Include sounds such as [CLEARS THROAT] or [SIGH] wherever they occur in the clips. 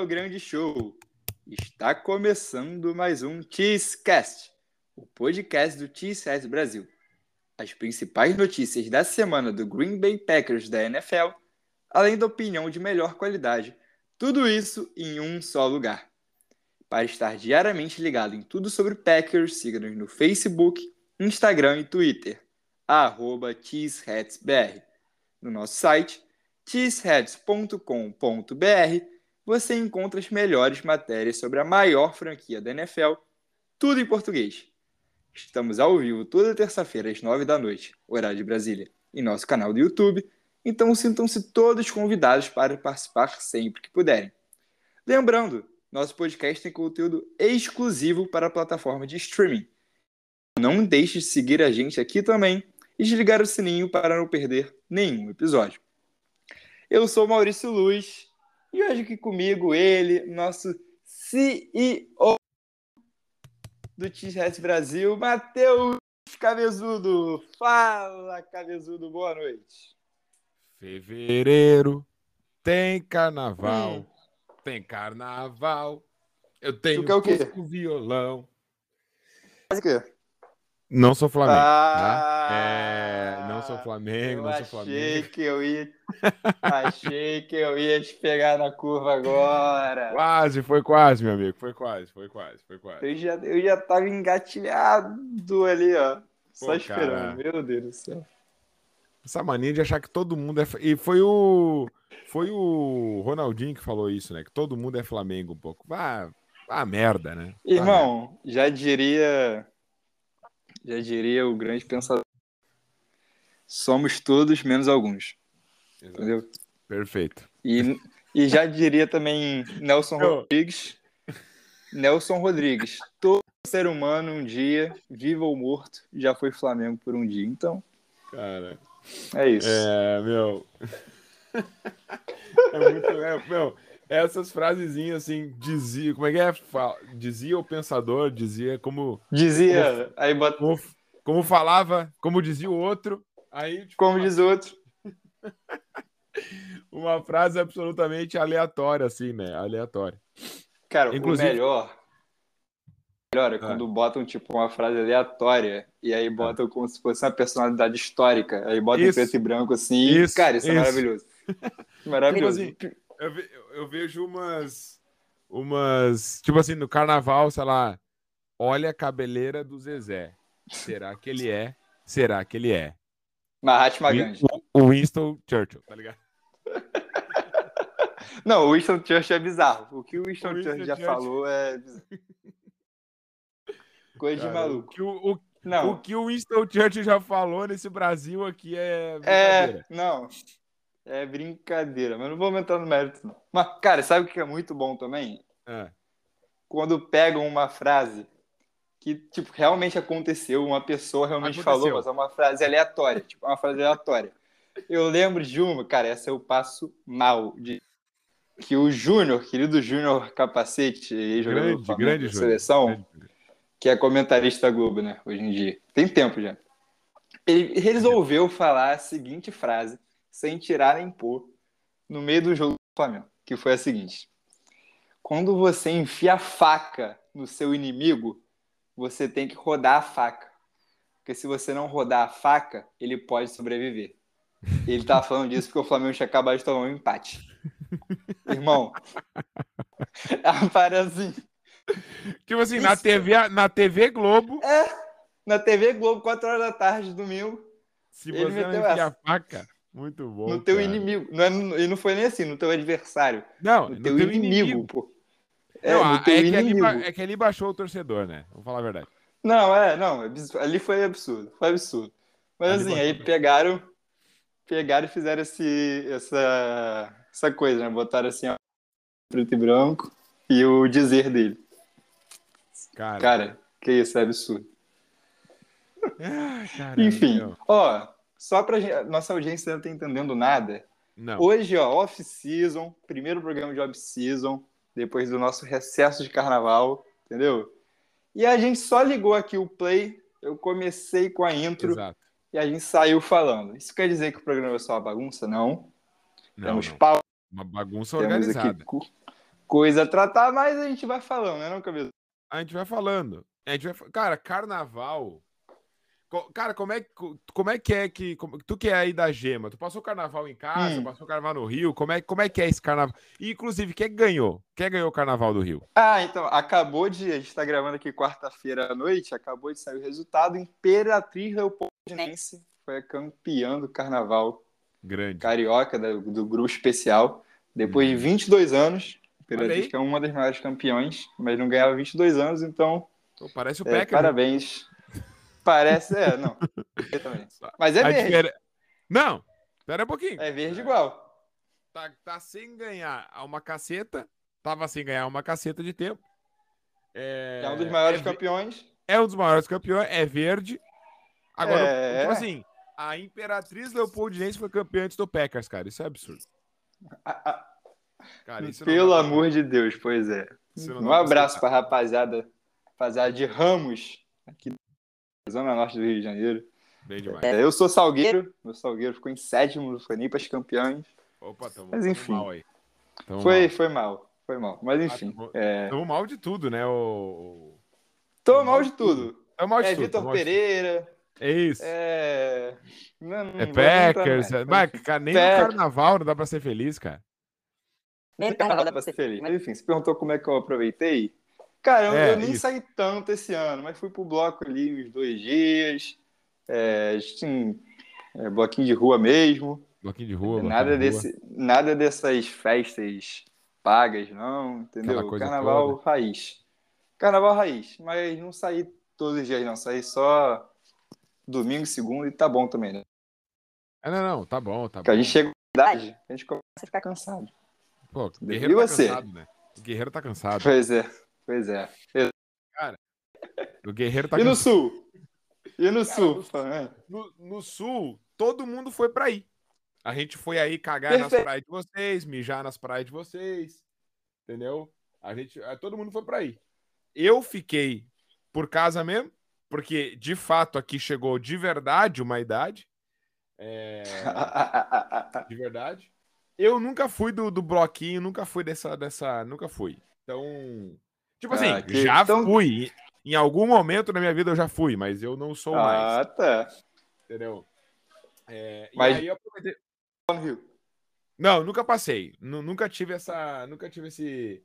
Ao grande show. Está começando mais um Cheesecast, o podcast do Cheeseheads Brasil. As principais notícias da semana do Green Bay Packers da NFL, além da opinião de melhor qualidade, tudo isso em um só lugar. Para estar diariamente ligado em tudo sobre Packers, siga-nos no Facebook, Instagram e Twitter, arroba CheeseheadsBR. No nosso site, cheeseheads.com.br, você encontra as melhores matérias sobre a maior franquia da NFL, tudo em português. Estamos ao vivo toda terça-feira às nove da noite, horário de Brasília, em nosso canal do YouTube, então sintam-se todos convidados para participar sempre que puderem. Lembrando, nosso podcast tem conteúdo exclusivo para a plataforma de streaming. Não deixe de seguir a gente aqui também e desligar o sininho para não perder nenhum episódio. Eu sou Maurício Luz e hoje aqui comigo ele, nosso CEO do T-Rex Brasil, Matheus Cabezudo. Fala, Cabezudo, boa noite. Fevereiro tem carnaval, hum. tem carnaval. Eu tenho tu quer o quê? violão. Faz o quê? Não sou Flamengo. Ah, tá? é, não sou Flamengo, não sou Flamengo. Achei que eu ia. achei que eu ia te pegar na curva agora. Quase, foi quase, meu amigo. Foi quase, foi quase, foi quase. Eu já, eu já tava engatilhado ali, ó. Só Pô, esperando. Cara. Meu Deus do céu. Essa mania de achar que todo mundo é. E foi o. Foi o Ronaldinho que falou isso, né? Que todo mundo é Flamengo um pouco. Ah, ah merda, né? Irmão, ah, já diria já diria o grande pensador. Somos todos menos alguns. Exato. Entendeu? Perfeito. E, e já diria também Nelson Eu... Rodrigues. Nelson Rodrigues. Todo ser humano um dia, vivo ou morto, já foi Flamengo por um dia. Então. Cara. É isso. É, meu. [LAUGHS] é muito. É, meu, essas frasezinhas assim, dizia, como é que é? Dizia o pensador, dizia como. Dizia, como, aí bota... como, como, falava, como dizia o outro, aí. Tipo, como diz o outro. [LAUGHS] uma frase absolutamente aleatória, assim, né? Aleatória. Cara, Inclusive... o melhor. Melhor é ah. quando botam, tipo, uma frase aleatória e aí botam ah. como se fosse uma personalidade histórica. Aí botam em preto e branco assim. Isso, cara, isso, é isso. é maravilhoso. [LAUGHS] Maravilhoso. Tipo assim, eu, ve, eu vejo umas. Umas. Tipo assim, no carnaval, sei lá. Olha a cabeleira do Zezé. Será que ele é? Será que ele é? Mahatma Gandhi. O Winston Churchill, tá ligado? [LAUGHS] Não, o Winston Churchill é bizarro. O que o Winston, o Winston Churchill já Churchill... falou é bizarro. Coisa Cara, de maluco. O que o, o, não. o que o Winston Churchill já falou nesse Brasil aqui é. É, não. É brincadeira, mas não vou entrar no mérito, não. Mas, cara, sabe o que é muito bom também? É. Quando pegam uma frase que, tipo, realmente aconteceu, uma pessoa realmente aconteceu. falou, mas é uma frase aleatória, tipo, é uma frase aleatória. Eu lembro de uma, cara, essa eu passo mal, de que o Júnior, querido Júnior Capacete, jogador grande, grande seleção, grande. que é comentarista da Globo, né, hoje em dia. Tem tempo já. Ele resolveu falar a seguinte frase sem tirar nem pôr, no meio do jogo do Flamengo, que foi a seguinte: quando você enfia a faca no seu inimigo, você tem que rodar a faca. Porque se você não rodar a faca, ele pode sobreviver. Ele tava falando disso porque o Flamengo tinha acabado de tomar um empate. [LAUGHS] Irmão, aparece assim. Tipo assim, na TV, na TV Globo. É, na TV Globo, 4 horas da tarde, domingo. Se você não enfia essa. a faca. Muito bom. No teu cara. inimigo. Não é, e não foi nem assim, no teu adversário. Não, no, no teu, teu, inimigo, inimigo. pô. É, não, é, que ali, é que ali baixou o torcedor, né? Vamos falar a verdade. Não, é, não. É ali foi absurdo. Foi absurdo. Mas ali assim, aí pegaram. Pegaram e fizeram esse, essa, essa coisa, né? Botaram assim, ó, preto e branco e o dizer dele. Cara, Cara que isso, é absurdo. Ah, Enfim, ó, só para nossa audiência não tá entendendo nada. Não. Hoje, ó, off-season, primeiro programa de off-season, depois do nosso recesso de carnaval, entendeu? E a gente só ligou aqui o play, eu comecei com a intro Exato. e a gente saiu falando. Isso quer dizer que o programa é só uma bagunça? Não. não Temos não. pauta, Uma bagunça organizada. co- coisa a tratar, mas a gente vai falando, né, não, Camilo? A gente vai falando. A gente vai... Cara, carnaval. Cara, como é, que- como é que é que. Tu que é aí da Gema, tu passou o carnaval em casa, Hum. passou o carnaval no Rio, como é, como é que é esse carnaval? E, inclusive, quem ganhou? Quem ganhou o carnaval do Rio? Ah, então, acabou de. A gente tá gravando aqui quarta-feira à noite, acabou de sair o resultado. Imperatriz Leopoldinense foi a campeã do carnaval Grande. carioca do, do grupo especial. Depois de Uhum. 22 anos, Olha aí. Imperatriz que é uma das maiores campeões, mas não ganhava 22 anos, então parece o é, Packers. né? parabéns. Parece, é, não. [LAUGHS] Mas é A verde. Não, espera um pouquinho. É verde igual. Tá, tá sem ganhar uma caceta. Tava sem ganhar uma caceta de tempo. É, É um dos maiores é, campeões. é um dos maiores campeões, é verde. Agora, É. tipo assim, a Imperatriz Leopoldinense foi campeã antes do Packers, cara. Isso é absurdo. Cara, isso Pelo amor de Deus, pois é. Um abraço aceitar. pra rapaziada, rapaziada de Ramos, aqui Zona Norte do Rio de Janeiro. Bem demais. É, eu sou Salgueiro, meu Salgueiro ficou em sétimo, não foi nem para os campeões. Opa, tamo, Mas tamo enfim. mal aí. Tamo Foi, mal. foi mal, foi mal. Mas enfim, tamo- é, Tamo mal de tudo, né? O... tô mal de tudo. Tamo mal de É tudo. Vitor tamo mal tudo. Pereira, É isso. é. Não, não É Packers. É... Mas, enfim. cara, nem Packers. no carnaval não dá pra ser feliz, cara. Nem Não dá pra ser feliz. Mas enfim, você perguntou como é que eu aproveitei. Cara, eu, É, eu nem isso. saí tanto esse ano, mas fui pro bloco ali uns dois dias. É, assim, é, bloquinho de rua mesmo. Bloquinho de rua. nada, bloquinho de rua. desse, nada dessas festas pagas, não, entendeu? Carnaval raiz. Carnaval raiz, mas não saí todos os dias, não. Saí só domingo, segunda e tá bom também, né? Ah, não, não, tá bom, tá Porque bom. a gente chega na idade, a gente começa a ficar cansado. Pô, o E Guerreiro tá você? cansado, né? O Guerreiro tá cansado. Pois é, pois é. O Guerreiro tá E no sul? E no Cara, sul? no- Fala, No, no sul, todo mundo foi pra aí. A gente foi aí cagar nas Perfeito. praias de vocês, mijar nas praias de vocês. Entendeu? A gente, todo mundo foi pra aí. Eu fiquei por casa mesmo, porque de fato aqui chegou de verdade uma idade. É, [LAUGHS] de verdade. Eu nunca fui do, do bloquinho, nunca fui dessa, dessa. Nunca fui. Então. Tipo assim, Ah, que- já então- fui. Em algum momento na minha vida eu já fui, mas eu não sou mais. ah, tá. Entendeu? É, Mas- E aí eu aproveitei. Rio. Não, nunca passei. Nu- nunca tive essa. Nunca tive esse.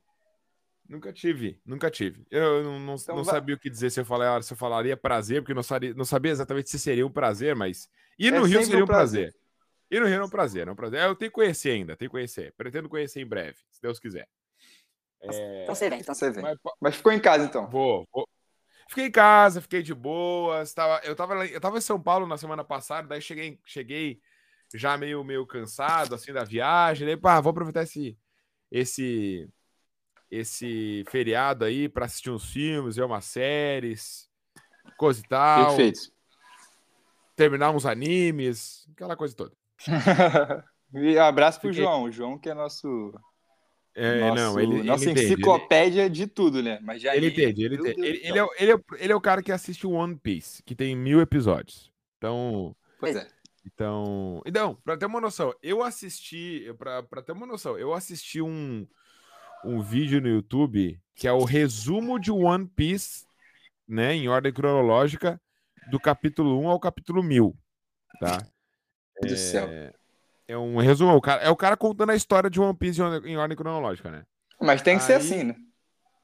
Nunca tive, nunca tive. Eu não, não, Então não vai- sabia o que dizer se eu, falar, se eu falaria prazer, porque não sabia, não sabia exatamente se seria um prazer, mas. E É no Rio sempre seria um um prazer. E no Rio é um prazer, é um prazer. É, Eu tenho que conhecer ainda, tenho que conhecer. Pretendo conhecer em breve, se Deus quiser. É, Então você vem. Então Você vem. mas, Mas ficou em casa, então. Vou, vou. Fiquei em casa, fiquei de boas. Tava, eu, tava, eu tava em São Paulo na semana passada, daí cheguei, cheguei já meio, meio cansado assim da viagem. Daí, pá, vou aproveitar esse, esse, esse feriado aí para assistir uns filmes, ver umas séries, coisa e tal. Perfeito. Terminar uns animes, aquela coisa toda. [LAUGHS] e abraço pro Fiquei- João. O João que é nosso, É, nosso não, ele, ele nossa ele- enciclopédia de tudo, né? Mas já Ele entende, ele entende. Ele, ele é, ele, é, ele é o cara que assiste o One Piece, que tem mil episódios. Então, Pois é. Então, então, pra ter uma noção, eu assisti, pra ter uma noção, eu assisti um, um vídeo no YouTube que é o resumo de One Piece, né, em ordem cronológica, do capítulo 1 ao capítulo 1000, tá? Meu Deus do céu. É um resumo, o cara, é o cara contando a história de One Piece em ordem, em ordem cronológica, né? Mas tem que ser Aí- assim, né?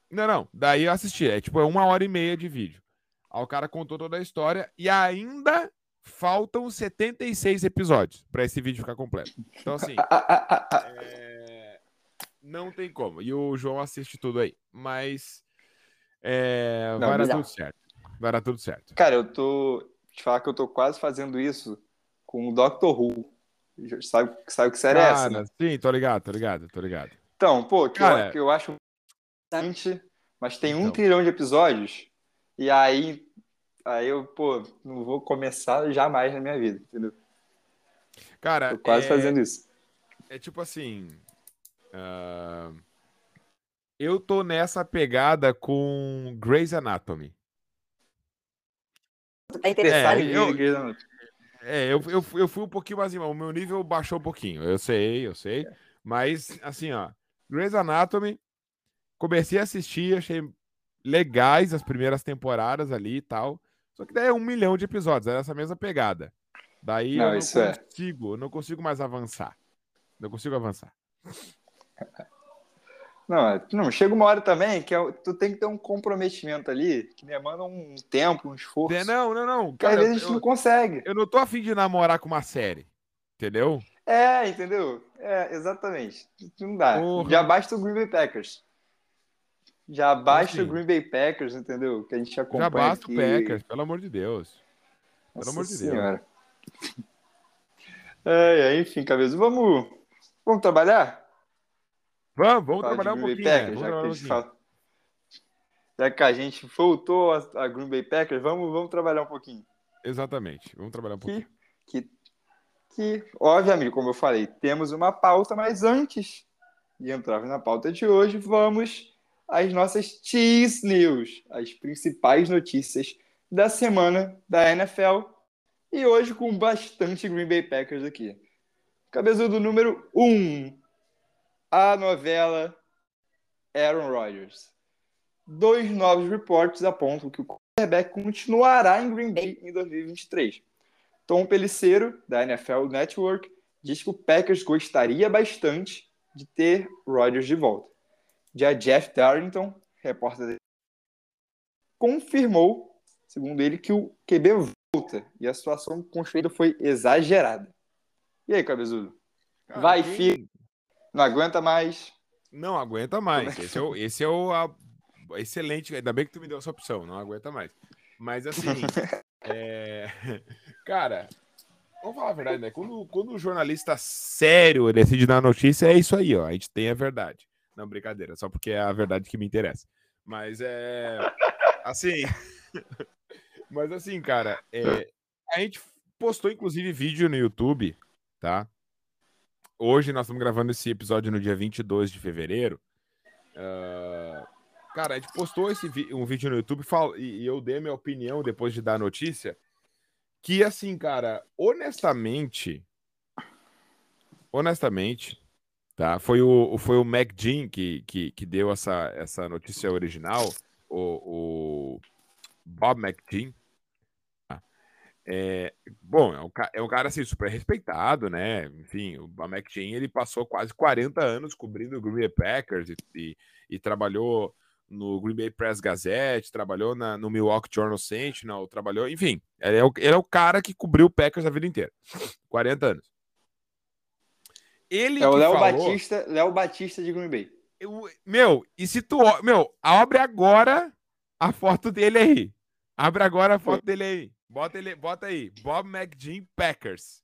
Não, não, daí eu assisti, é tipo, é uma hora e meia de vídeo. Aí o cara contou toda a história e ainda faltam 76 episódios pra esse vídeo ficar completo. Então, assim, [LAUGHS] Ah, ah, ah, é, não tem como. E o João assiste tudo aí. Mas é, Não, vai dar bizarro. tudo certo. Vai dar tudo certo. Cara, eu tô. Te falar que eu tô quase fazendo isso com o Doctor Who. Sabe, sabe que série é essa, né? Cara, sim, tô ligado, tô ligado, tô ligado. Então, pô, que, Cara- eu, que eu acho bastante, mas tem um Então. trilhão de episódios, e aí, aí eu, pô, não vou começar jamais na minha vida, entendeu? Cara, Tô quase é, fazendo isso. é tipo assim. ah, eu tô nessa pegada com Grey's Anatomy. É interessante. Detalhe eu- Grey's Anatomy. É, eu, eu, fui- eu fui um pouquinho mais. O meu nível baixou um pouquinho. Eu sei, eu sei. Mas, assim, ó, Grey's Anatomy, comecei a assistir, achei legais as primeiras temporadas ali e tal. Só que daí é um milhão de episódios, era essa mesma pegada. Daí não, eu não é. consigo, é. não consigo mais avançar. Não consigo avançar. [LAUGHS] Não, é, não, chega uma hora também que é, tu tem que ter um comprometimento ali, que demanda um tempo, um esforço. É, não, não, não. Cara, às vezes a gente não consegue. Eu não tô afim de namorar com uma série. Entendeu? É, entendeu? É, exatamente. Não dá. Porra. Já basta o Green Bay Packers. Já basta assim? o Green Bay Packers, entendeu? Que a gente acompanha. Já basta aqui. o Packers, pelo amor de Deus. Pelo Nossa amor de senhora. Deus. [LAUGHS] É, enfim, cabeça. Vamos, vamos trabalhar? Vamos, vamos trabalhar um pouquinho. Packers, né? já, que um fala... já, que a gente voltou a, Green Bay Packers, vamos, vamos trabalhar um pouquinho. Exatamente, vamos trabalhar um pouquinho. Que, que, que, obviamente, como eu falei, temos uma pauta, mas antes de entrar na pauta de hoje, vamos às nossas Cheese News, as principais notícias da semana da NFL. E hoje com bastante Green Bay Packers aqui. Cabezudo número 1. Um, a novela Aaron Rodgers. Dois novos reportes apontam que o quarterback continuará em Green Bay em 2023. Tom Pelicero, da NFL Network, diz que o Packers gostaria bastante de ter Rodgers de volta. Já Jeff Darrington, repórter dele, confirmou, segundo ele, que o QB volta e a situação construída foi exagerada. E aí, cabezudo? Vai, filho. Não aguenta mais. Não aguenta mais. Esse é o, esse é o a, excelente. Ainda bem que tu me deu essa opção. Não aguenta mais. Mas assim, [LAUGHS] é... cara, vamos falar a verdade, né? Quando, quando o jornalista sério decide dar notícia, é isso aí, ó. A gente tem a verdade. Não, brincadeira, só porque é a verdade que me interessa. Mas é. Assim. [LAUGHS] Mas assim, cara, é... a gente postou inclusive vídeo no YouTube, tá? Hoje nós estamos gravando esse episódio no dia 22 de fevereiro. Uh, cara, a gente postou esse um vídeo no YouTube e, e eu dei minha opinião depois de dar a notícia. Que assim, cara, honestamente. Honestamente, tá? Foi o, foi o Mac Jean que, que, que deu essa, essa notícia original, o, o Bob McGean, é, bom, é um, é um, cara assim, super respeitado, né? Enfim, o McGinn ele passou quase 40 anos cobrindo o Green Bay Packers e, e, e trabalhou no Green Bay Press Gazette, trabalhou na, no Milwaukee Journal Sentinel, trabalhou, enfim, ele é, o, ele é o cara que cobriu o Packers a vida inteira. [SNIFFS] 40 anos. Ele é o Léo falou... Batista, Léo Batista de Green Bay. Eu, meu, e se tu, meu, abre agora a foto dele aí. Abre agora a foto dele aí. Bota, ele, bota aí, Bob McGean Packers.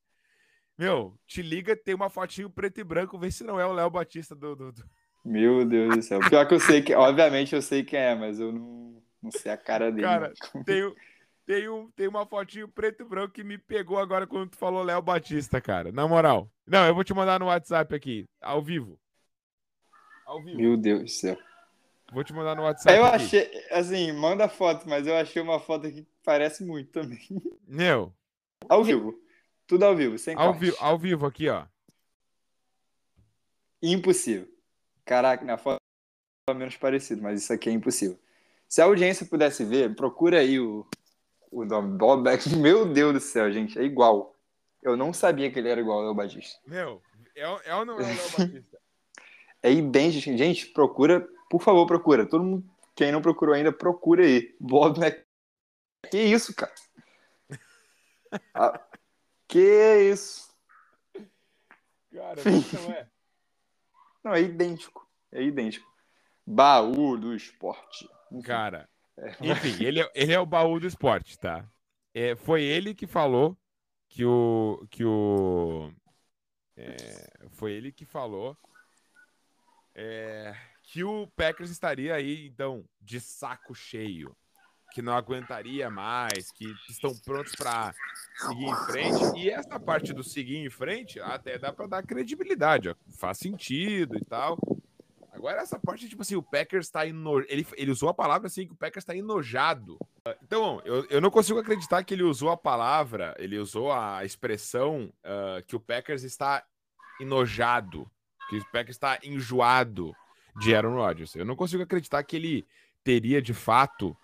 Meu, te liga, tem uma fotinho preto e branco, vê se não é o Léo Batista do, do, do, Meu Deus do céu. Pior que eu sei que, obviamente eu sei quem é, mas eu não, não sei a cara dele. Cara, [LAUGHS] tem, tem, um, tem uma fotinho preto e branco que me pegou agora quando tu falou Léo Batista, cara. Na moral. Não, eu vou te mandar no WhatsApp aqui, ao vivo. Ao vivo. Meu Deus do céu. Vou te mandar no WhatsApp. Eu aqui. achei, assim, manda foto, mas eu achei uma foto aqui que parece muito também. Meu. Ao vivo. Tudo ao vivo, sem ao, vi ao vivo aqui, ó. Impossível. Caraca, na foto é menos parecido, mas isso aqui é impossível. Se a audiência pudesse ver, procura aí o, o nome Bob Beck. [LAUGHS] Meu Deus do céu, gente, é igual. Eu não sabia que ele era igual ao Léo Batista. Meu, é, é ou não é o Léo [LAUGHS] Batista? é idêntico. Gente, procura por favor, procura. Todo mundo, quem não procurou ainda, procura aí. Bob Mac. Que isso, cara? ah, que isso? Cara, não é. Não, é idêntico. É idêntico. Baú do esporte. Enfim. Cara, é. enfim, ele é, ele é o baú do esporte, tá? É, foi ele que falou que o. Que o é, foi ele que falou é, que o Packers estaria aí, então, de saco cheio, que não aguentaria mais, que estão prontos para seguir em frente. E essa parte do seguir em frente até dá para dar credibilidade, ó. faz sentido e tal. Agora, essa parte, tipo assim, o Packers está eno... ele, ele usou a palavra assim, que o Packers está enojado. Então, eu, eu não consigo acreditar que ele usou a palavra, ele usou a expressão uh, que o Packers está enojado. Que o Packers está enjoado de Aaron Rodgers. Eu não consigo acreditar que ele teria de fato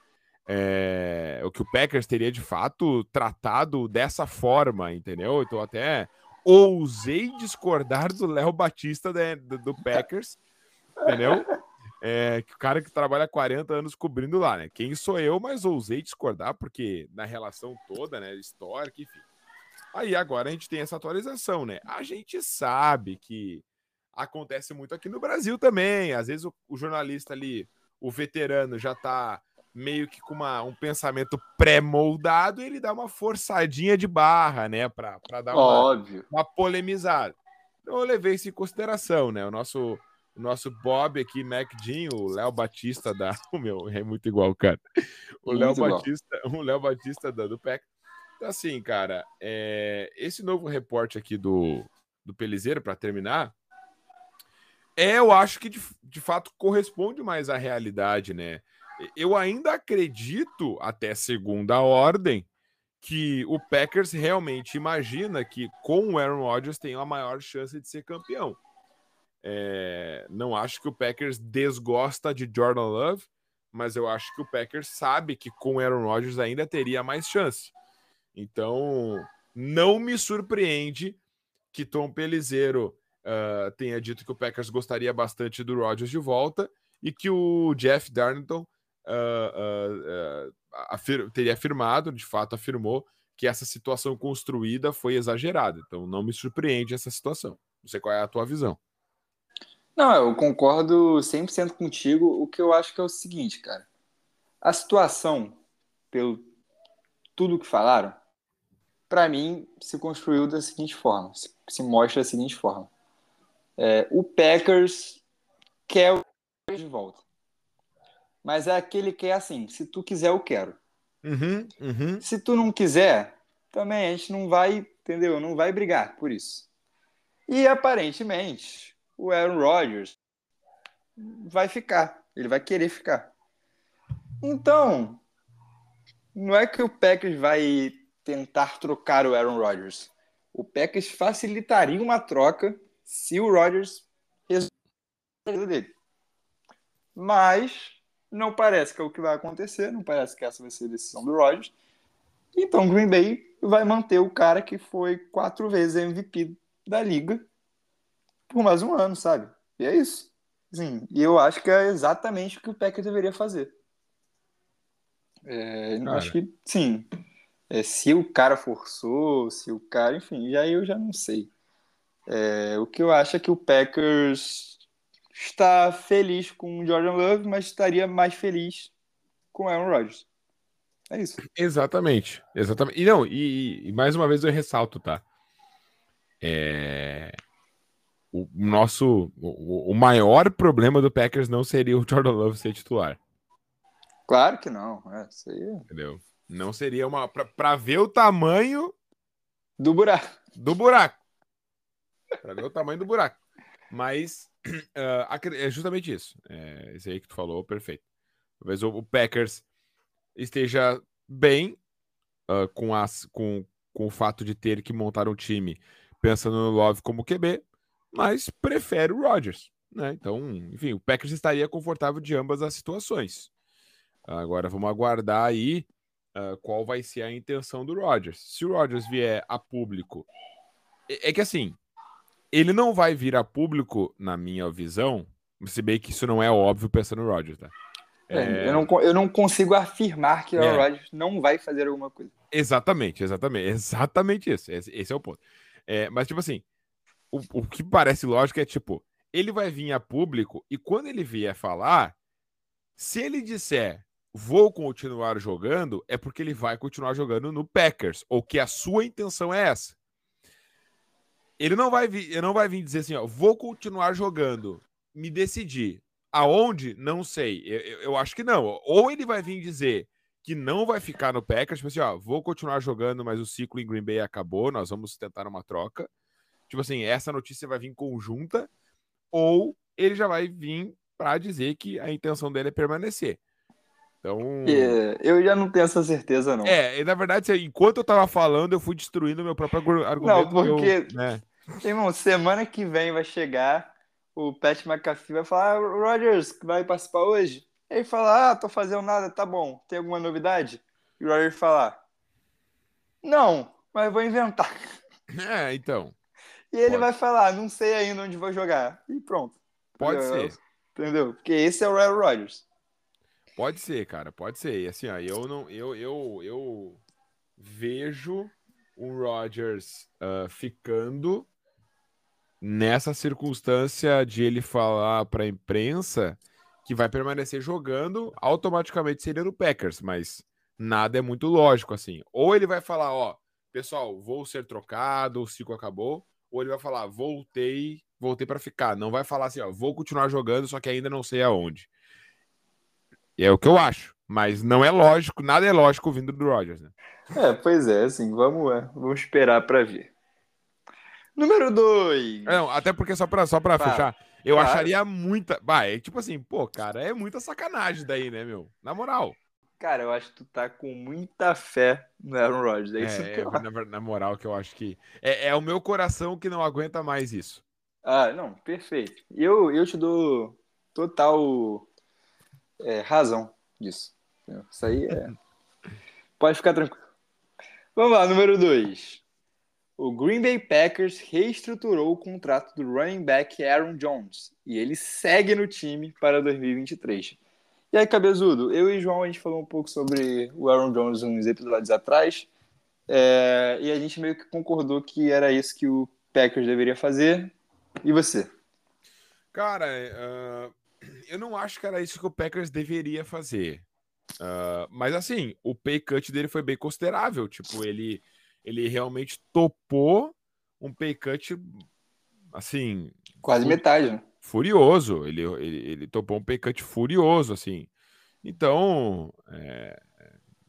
é, o que o Packers teria de fato tratado dessa forma, entendeu? Então até ousei discordar do Léo Batista né, do, do, Packers, entendeu? É, o cara que trabalha 40 anos cobrindo lá, né? Quem sou eu, mas ousei discordar, porque na relação toda, né? Histórica, enfim. Aí agora a gente tem essa atualização, né? A gente sabe que acontece muito aqui no Brasil também. Às vezes o, o jornalista ali, o veterano, já tá meio que com uma, um pensamento pré-moldado, ele dá uma forçadinha de barra, né? Para dar uma, Óbvio. uma polemizada. Então eu levei isso em consideração, né? O nosso, o nosso Bob aqui, MacDin, o Léo Batista da. [LAUGHS] O meu, é muito igual, cara. O Léo Batista, o Léo Batista da, do PEC. Então, assim, cara, é, esse novo reporte aqui do, do Pelizeiro, para terminar, é, eu acho que de, de fato corresponde mais à realidade, né? eu ainda acredito, até segunda ordem, que o Packers realmente imagina que com o Aaron Rodgers tem a maior chance de ser campeão. É, não acho que o Packers desgosta de Jordan Love, mas eu acho que o Packers sabe que com o Aaron Rodgers ainda teria mais chance. Então, não me surpreende que Tom Pelizero uh, tenha dito que o Packers gostaria bastante do Rodgers de volta e que o Jeff Darlington uh, uh, afir teria afirmado, de fato afirmou, que essa situação construída foi exagerada. Então não me surpreende essa situação. Não sei qual é a tua visão. Não, eu concordo 100% contigo. O que eu acho que é o seguinte, cara. A situação, pelo tudo que falaram, para mim se construiu da seguinte forma, se mostra da seguinte forma. É, o Packers quer o de volta. Mas é aquele que é assim: se tu quiser, eu quero. Uhum, uhum. Se tu não quiser, também a gente não vai, entendeu? Não vai brigar por isso. E aparentemente, o Aaron Rodgers vai ficar. Ele vai querer ficar. Então, não é que o Packers vai tentar trocar o Aaron Rodgers. O Packers facilitaria uma troca se o Rodgers resolver dele. Mas não parece que é o que vai acontecer, não parece que essa vai ser a decisão do Rodgers. Então, Green Bay vai manter o cara que foi quatro vezes MVP da liga por mais um ano, sabe? E é isso. Sim, e eu acho que é exatamente o que o Packers deveria fazer. É, acho que, sim. É, se o cara forçou, se o cara, enfim, já eu já não sei. É, o que eu acho é que o Packers está feliz com o Jordan Love, mas estaria mais feliz com o Aaron Rodgers. É isso. Exatamente. Exatamente. E não, e, e mais uma vez eu ressalto, tá? É... O nosso o, o, maior problema do Packers não seria o Jordan Love ser titular. Claro que não. É, aí... Entendeu? Não seria uma. para ver o tamanho do buraco. Do buraco. Para ver o tamanho do buraco. Mas [CLEARS THROAT] uh, é justamente isso. É, esse aí que tu falou, perfeito. Talvez o, o Packers esteja bem uh, com, as, com, com o fato de ter que montar um time pensando no Love como QB, mas prefere o Rodgers. Né? Então, enfim, o Packers estaria confortável de ambas as situações. Agora vamos aguardar aí uh, qual vai ser a intenção do Rodgers. Se o Rodgers vier a público, é, é que assim, ele não vai vir a público, na minha visão, se bem que isso não é óbvio pensando no Rodgers, tá? É... Eu, não, eu não consigo afirmar que o é. Rodgers não vai fazer alguma coisa. Exatamente, exatamente. Exatamente isso. Esse, esse é o ponto. É, mas, tipo assim, o, o que parece lógico é, tipo, ele vai vir a público e quando ele vier falar, se ele disser vou continuar jogando, é porque ele vai continuar jogando no Packers, ou que a sua intenção é essa. Ele não vai vir, ele não vai vir dizer assim, ó, vou continuar jogando, me decidir. Aonde? Não sei. Eu, eu, eu, acho que não. Ou ele vai vir dizer que não vai ficar no Packers, tipo assim, ó, vou continuar jogando, mas o ciclo em Green Bay acabou, nós vamos tentar uma troca. Tipo assim, essa notícia vai vir conjunta, ou ele já vai vir para dizer que a intenção dele é permanecer. Então. É, eu já não tenho essa certeza, não. É, na verdade, enquanto eu tava falando, eu fui destruindo meu próprio argumento. Não, porque. Eu, né? Irmão, semana que vem vai chegar o Pat McAfee vai falar, ah, Rogers, vai participar hoje? Ele fala, ah, tô fazendo nada, tá bom, tem alguma novidade? E o Rogers fala, não, mas vou inventar. [LAUGHS] É, então. E ele Pode. vai falar, não sei ainda onde vou jogar. E pronto. Pode ser. Entendeu? Porque esse é o Aaron Rodgers. Pode ser, cara, pode ser. E assim, ó, eu não, eu, eu, eu vejo o Rodgers uh, ficando nessa circunstância de ele falar para a imprensa que vai permanecer jogando, automaticamente seria no Packers, mas nada é muito lógico assim. Ou ele vai falar, ó, pessoal, vou ser trocado, o ciclo acabou, ou ele vai falar, voltei, voltei para ficar. Não vai falar assim, ó, vou continuar jogando, só que ainda não sei aonde. É o que eu acho, mas não é lógico, nada é lógico vindo do Rogers, né? É, pois é, assim, vamos, é, vamos esperar para ver. Número 2. Não, até porque só pra, só pra fechar, eu claro. acharia muita. Vai, é tipo assim, pô, cara, é muita sacanagem daí, né, meu? Na moral. Cara, eu acho que tu tá com muita fé no Aaron Rodgers. É, isso é, que eu na, na, moral que eu acho que. É, é, o meu coração que não aguenta mais isso. Ah, não, perfeito. Eu, eu te dou total é, razão disso. Isso aí é. [LAUGHS] Pode ficar tranquilo. Vamos lá, número 2. O Green Bay Packers reestruturou o contrato do running back Aaron Jones e ele segue no time para 2023. E aí, Cabezudo, eu e o João a gente falou um pouco sobre o Aaron Jones uns episódios atrás é, e a gente meio que concordou que era isso que o Packers deveria fazer. E você? Cara, uh, eu não acho que era isso que o Packers deveria fazer. Uh, mas assim, o pay cut dele foi bem considerável. Tipo, ele ele realmente topou um pay cut, assim. Quase metade, né? Furioso. Ele, ele, ele topou um pay cut furioso, assim. Então, é,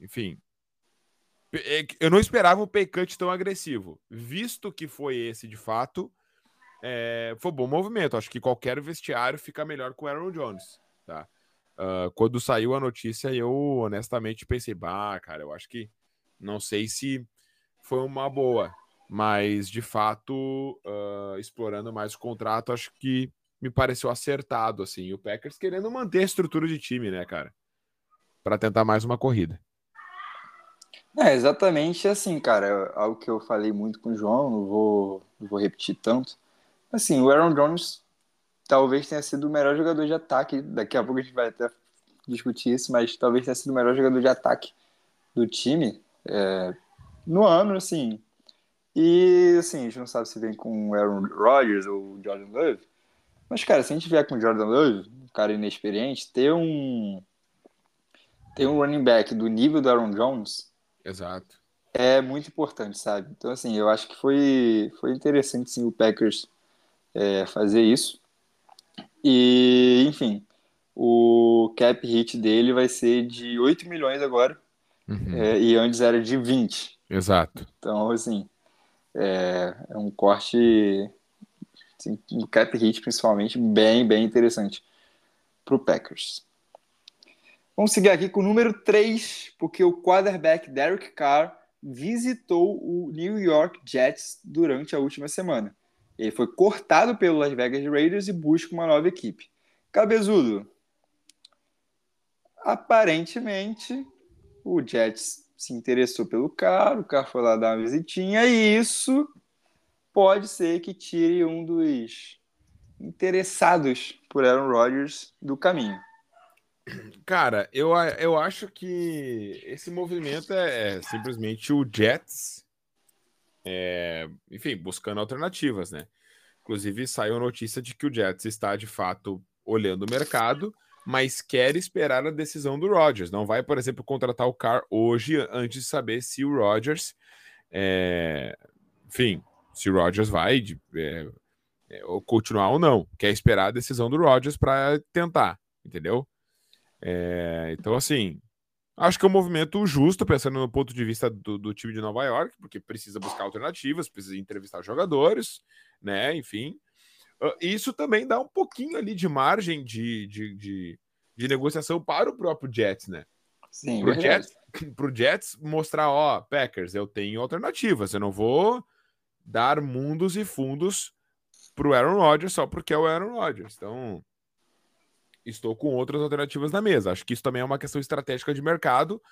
enfim. É eu não esperava um pay cut tão agressivo. Visto que foi esse de fato, é, foi bom movimento. Acho que qualquer vestiário fica melhor com o Aaron Jones. Tá? Uh, quando saiu a notícia, eu honestamente pensei, bah, cara, eu acho que não sei se foi uma boa. Mas, de fato, uh, explorando mais o contrato, acho que me pareceu acertado, assim. o Packers querendo manter a estrutura de time, né, cara? Para tentar mais uma corrida. É, exatamente assim, cara. É algo que eu falei muito com o João, não vou, não vou repetir tanto. Assim, o Aaron Jones talvez tenha sido o melhor jogador de ataque. Daqui a pouco a gente vai até discutir isso, mas talvez tenha sido o melhor jogador de ataque do time. É, no ano, assim. E, assim, a gente não sabe se vem com o Aaron Rodgers ou o Jordan Love. Mas, cara, se a gente vier com o Jordan Love, um cara inexperiente, ter um. Ter um running back do nível do Aaron Jones. Exato. É muito importante, sabe? Então, assim, eu acho que foi, foi interessante, sim, o Packers é, fazer isso. E, enfim, o cap hit dele vai ser de 8 milhões agora. Uhum. É, e antes era de 20. Exato. Então, assim, é, é um corte assim, no cap hit, principalmente, bem, bem interessante para o Packers. Vamos seguir aqui com o número 3, porque o quarterback Derek Carr visitou o New York Jets durante a última semana. Ele foi cortado pelo Las Vegas Raiders e busca uma nova equipe. Cabezudo, aparentemente o Jets se interessou pelo cara, o cara foi lá dar uma visitinha, e isso pode ser que tire um dos interessados por Aaron Rodgers do caminho. Cara, eu, eu acho que esse movimento é, é simplesmente o Jets, é, enfim, buscando alternativas, né? Inclusive, saiu a notícia de que o Jets está de fato olhando o mercado mas quer esperar a decisão do Rodgers. Não vai, por exemplo, contratar o Carr hoje antes de saber se o Rodgers, é... enfim, se o Rodgers vai é... É, continuar ou não. Quer esperar a decisão do Rodgers para tentar, entendeu? É, então, assim, acho que é um movimento justo, pensando no ponto de vista do, do time de Nova York, porque precisa buscar alternativas, precisa entrevistar jogadores, né? Enfim. Uh, isso também dá um pouquinho ali de margem de, de, de, de negociação para o próprio Jets, né? Sim, pro Jets, [CLEARS THROAT] pro Jets mostrar, ó, Packers, eu tenho alternativas, eu não vou dar mundos e fundos pro Aaron Rodgers só porque é o Aaron Rodgers. Então, estou com outras alternativas na mesa. Acho que isso também é uma questão estratégica de mercado,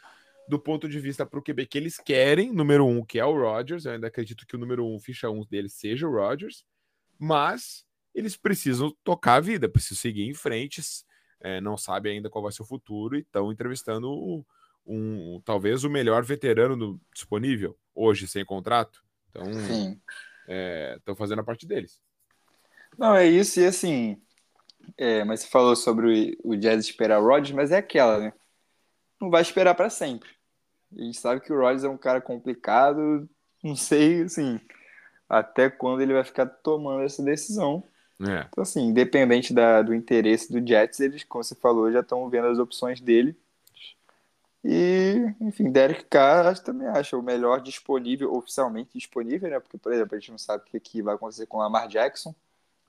do ponto de vista para o QB que eles querem, número um, que é o Rodgers. Eu ainda acredito que o número um, ficha um deles, seja o Rodgers, mas eles precisam tocar a vida, precisam seguir em frente. É, não sabe ainda qual vai ser o futuro e estão entrevistando um, um, talvez o melhor veterano do, disponível hoje sem contrato. Então, estão é, fazendo a parte deles. Não, é isso, e assim, é, mas você falou sobre o Jazz esperar o Rodgers, mas é aquela, né? Não vai esperar para sempre. A gente sabe que o Rodgers é um cara complicado, não sei, assim, até quando ele vai ficar tomando essa decisão. É. Então, assim, independente da, do interesse do Jets, eles, como você falou, já estão vendo as opções dele. E, enfim, Derek Carr também acha o melhor disponível, oficialmente disponível, né? Porque, por exemplo, a gente não sabe o que vai acontecer com o Lamar Jackson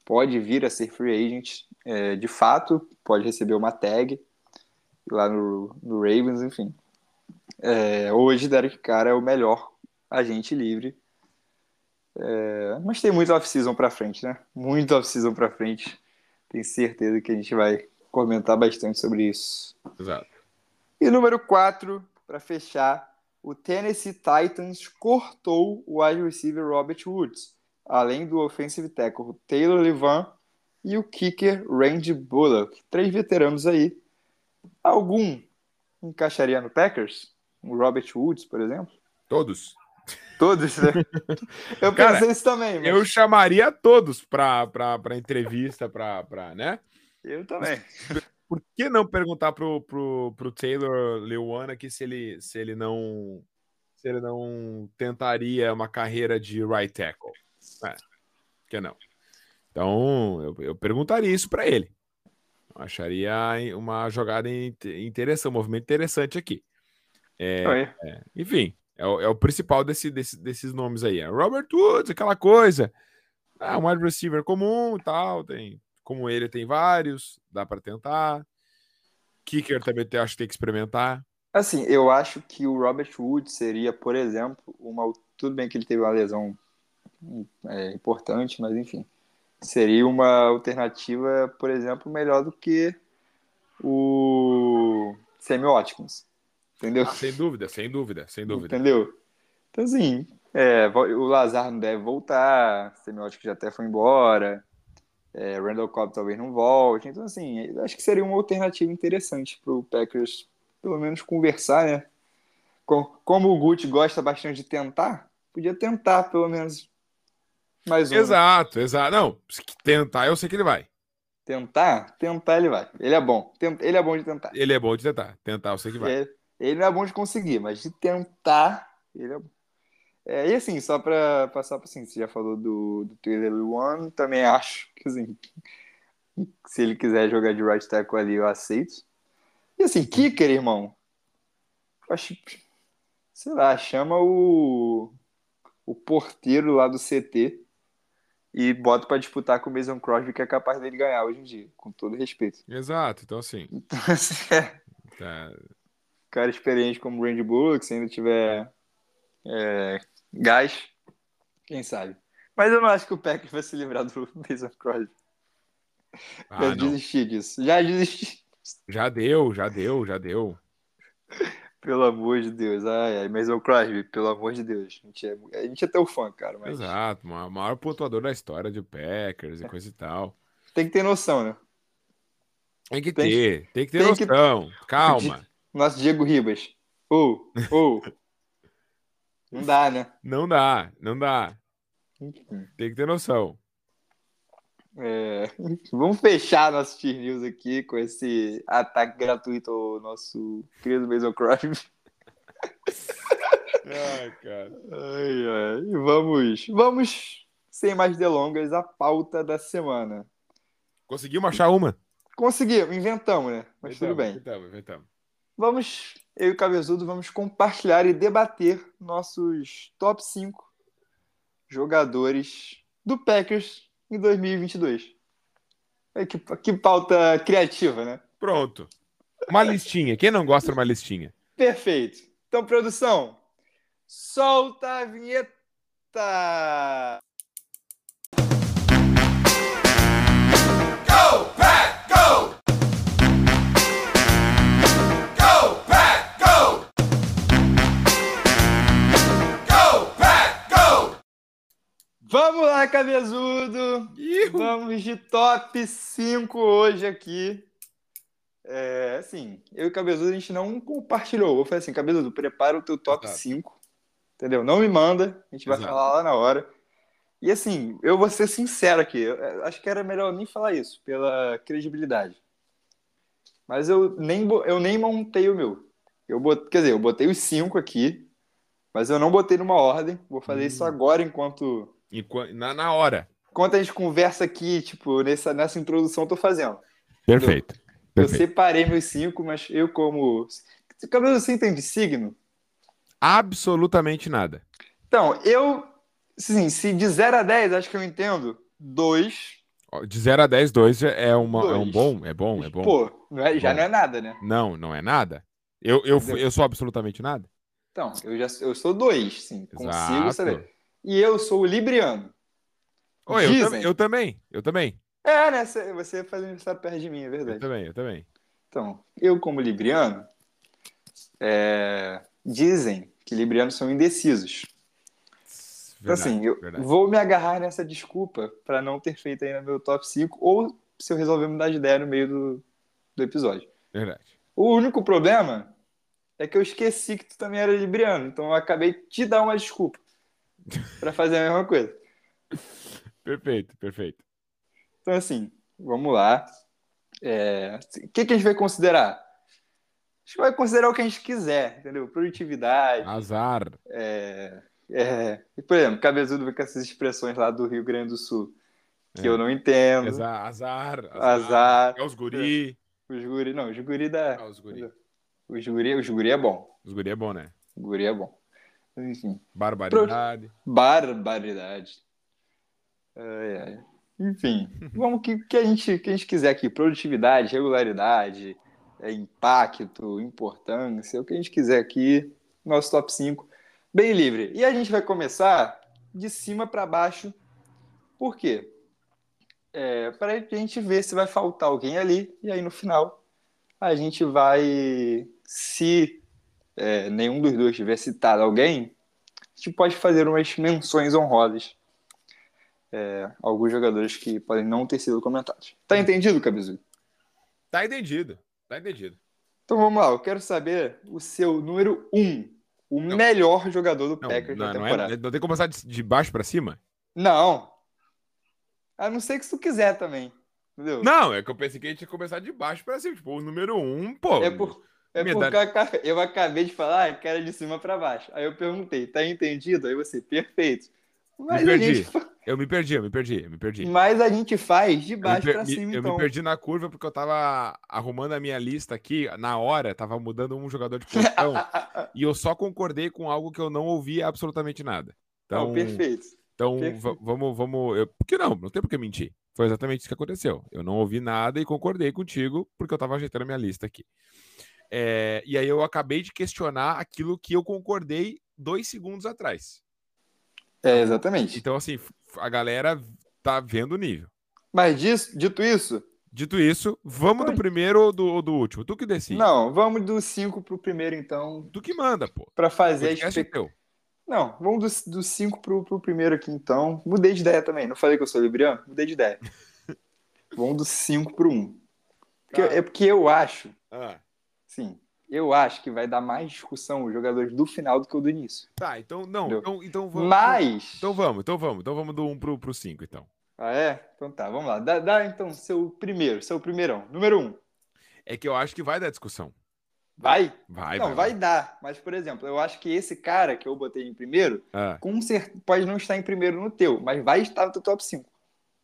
pode vir a ser free agent é, de fato, pode receber uma tag lá no, no Ravens, enfim. É, hoje, Derek Carr é o melhor agente livre. É, mas tem muito off-season para frente, né? Muito off-season para frente. Tenho certeza que a gente vai comentar bastante sobre isso. Exato. E número 4, para fechar, o Tennessee Titans cortou o wide receiver Robert Woods além do offensive tackle Taylor Levan e o kicker Randy Bullock. Três veteranos aí. Algum encaixaria no Packers? O Robert Woods, por exemplo? Todos. Todos, né? [LAUGHS] Eu Cara, pensei isso também. Mas... Eu chamaria todos para entrevista, para, né? Eu também. [LAUGHS] Por que não perguntar pro, pro, pro Taylor Lewan aqui se ele, se ele não se ele não tentaria uma carreira de right tackle? É, que não. Então, eu, eu perguntaria isso para ele. Eu acharia uma jogada interessante, um movimento interessante aqui. É, é, enfim, é o, é o principal desse, desse, desses nomes aí. É Robert Woods, aquela coisa. É um wide receiver comum tal. Tem, como ele, tem vários. Dá para tentar. Kicker também acho que tem que experimentar. Assim, eu acho que o Robert Woods seria, por exemplo, uma. Tudo bem que ele teve uma lesão é, importante, mas enfim. Seria uma alternativa, por exemplo, melhor do que o Semi-Watkins. Entendeu? Ah, sem dúvida, sem dúvida, sem dúvida. Entendeu? Então, assim, é, o Lazar não deve voltar, Semi-Watkins já até foi embora, é, Randall Cobb talvez não volte. Então, assim, acho que seria uma alternativa interessante para o Packers, pelo menos, conversar, né? Como o Gucci gosta bastante de tentar, podia tentar, pelo menos, mais um. Exato, exato. Não, se tentar, eu sei que ele vai. Tentar? Tentar ele vai. Ele é bom. Ele é bom de tentar. Ele é bom de tentar. Tentar, eu sei que vai. Ele, ele não é bom de conseguir, mas de tentar, ele é bom. É, e assim, só para passar para assim, você já falou do, do Taylor One, também acho que assim, se ele quiser jogar de right tackle ali, eu aceito. E assim, kicker, irmão, acho, sei lá, chama o, o porteiro lá do CT e boto para disputar com o Mason Crosby, que é capaz dele ganhar hoje em dia, com todo respeito. Exato, então assim. Então, [LAUGHS] assim é. Tá. Cara experiente como o Randy Bullock, se ainda tiver é, gás, quem sabe. Mas eu não acho que o Packers vai se livrar do [LAUGHS] Mason Crosby. Ah, já desisti disso. Já desisti. Já deu, já deu, já deu. Pelo amor de Deus. Ai, ai, mas o Crosby, pelo amor de Deus. A gente é, a gente é teu fã, cara. Mas... Exato, o maior pontuador da história de Packers e coisa e tal. Tem que ter noção, né? Tem que tem ter, que, tem que ter tem noção. Que... Calma. Nosso Diego Ribas. Ou, uh, ou. Uh. não dá, né? Não dá, não dá. Tem que ter noção. É, vamos fechar nosso Tier News aqui com esse ataque gratuito ao nosso querido Mason Crosby. [LAUGHS] Ai, cara. Ai, ai. Vamos, vamos, sem mais delongas, a pauta da semana. Conseguimos achar uma? Conseguimos, inventamos, né? Mas inventamos, tudo bem. Inventamos, inventamos. Vamos, eu e o Cabezudo, vamos compartilhar e debater nossos top 5 jogadores do Packers em 2022. É que, que pauta criativa, né? Pronto. Uma listinha. Quem não gosta de uma listinha? Perfeito. Então, produção, solta a vinheta! Vamos lá, cabezudo! Ihu! Vamos de top 5 hoje aqui. É, assim, eu e o Cabezudo a gente não compartilhou. Eu falei assim, Cabezudo, prepara o teu top Exato. 5. Entendeu? Não me manda, a gente vai Exato. falar lá na hora. E assim, eu vou ser sincero aqui. eu- eu acho que era melhor nem falar isso, pela credibilidade. Mas eu nem, eu nem montei o meu. Eu bot, quer dizer, eu botei os cinco aqui, mas eu não botei numa ordem. Vou fazer Hum. isso agora enquanto Enqu- Na, na hora. enquanto a gente conversa aqui, tipo, nessa, nessa introdução eu tô fazendo. Perfeito. Eu Perfeito. separei meus cinco, mas eu como... Cabelo, você entende signo? Absolutamente nada. Então, eu... Assim, se de 0 a 10, acho que eu entendo. Dois. Ó, De 0 a 10, 2 é, uma, é um bom, é bom, é bom. Pô, não é- já Bom. não é nada, né? Não, não é nada. Eu, eu, eu sou absolutamente nada. Então, eu já eu sou dois, sim. Consigo Exato. saber. E eu sou o Libriano. Oi, eu, também, eu também, eu também, É, né? Você faz aniversário perto de mim, é eu verdade. também, eu também. Então, eu como Libriano, é, dizem que Librianos são indecisos. Então, Verdade, assim, eu verdade. vou me agarrar nessa desculpa para não ter feito ainda meu top 5, ou se eu resolver mudar de ideia no meio do, do episódio. Verdade. O único problema é que eu esqueci que tu também era libriano, então eu acabei de te dar uma desculpa para fazer a mesma coisa. Perfeito, perfeito. Então, assim, vamos lá. É, O que, que a gente vai considerar? A gente vai considerar o que a gente quiser, entendeu? Produtividade. Azar. É, é, e, por exemplo, cabezudo com essas expressões lá do Rio Grande do Sul, que É. eu não entendo. Azar, azar, Azar. É os guri. Os guri, não, os guri da. Ah, os guri. Os guri, os guri é bom. Os guri é bom, né? O guri é bom. Enfim. Barbaridade. Barbaridade. Ai, ai. Enfim, [LAUGHS] vamos que, que, a gente, que a gente quiser aqui. Produtividade, regularidade, é, impacto, importância, o que a gente quiser aqui. Nosso top 5. Bem livre. E a gente vai começar de cima para baixo. Por quê? É, para a gente ver se vai faltar alguém ali. E aí no final a gente vai. Se é, nenhum dos dois tiver citado alguém, a gente pode fazer umas menções honrosas. É, alguns jogadores que podem não ter sido comentados. Tá entendido, Cabezu? Tá entendido. Tá entendido. Então vamos lá, eu quero saber o seu número 1. Um, o Não. melhor jogador do Não, Packers não, da não, temporada. é, não tem que começar de, de baixo pra cima? Não. A não ser que se tu quiser também. Entendeu? Não, é que eu pensei que a gente ia começar de baixo pra cima. Tipo, o número um, pô. É, por, é Me porque eu aca- eu acabei de falar que era de cima para baixo. Aí eu perguntei, tá entendido? Aí você, perfeito. Mas a, perdi. gente, Eu me perdi, eu me perdi, eu me perdi. mas a gente faz de Eu me, baixo para me- cima, eu então. me perdi na curva porque eu tava arrumando a minha lista aqui, na hora, tava mudando um jogador de posição, [LAUGHS] e eu só concordei com algo que eu não ouvi absolutamente nada. Então, Não, perfeito. então perfeito. va- vamos, vamos. Eu, porque não, não tem por que mentir. Foi exatamente isso que aconteceu. Eu não ouvi nada e concordei contigo porque eu tava ajeitando a minha lista aqui. É, e aí eu acabei de questionar aquilo que eu concordei dois segundos atrás. É, exatamente. Então, assim, a galera tá vendo o nível. Mas disso, dito isso, Dito isso, vamos do primeiro ou do, ou do último? Tu que decide. não, vamos do 5 pro primeiro, então, Tu que manda, pô. para O fazer a é expectativa. Não, vamos do 5 pro, pro primeiro aqui, então. Mudei de ideia também. Não falei que eu sou libriano? Mudei de ideia. [LAUGHS] vamos do 5 pro 1. Um. Porque- Cara. É porque eu acho, Ah, sim, eu acho que vai dar mais discussão os jogadores do final do que o do início. tá, então não. Então, então vamos. Mas. Então vamos, então vamos. Então vamos do 1 um pro, pro 5, então. Ah, é? Então tá, vamos lá. Dá, dá, então seu primeiro, seu primeirão. Número 1. Um. É que eu acho que vai dar discussão. Vai? Vai, não, vai dar. Mas, por exemplo, eu acho que esse cara que eu botei em primeiro, Ah, com certeza, pode não estar em primeiro no teu, mas vai estar no teu top 5.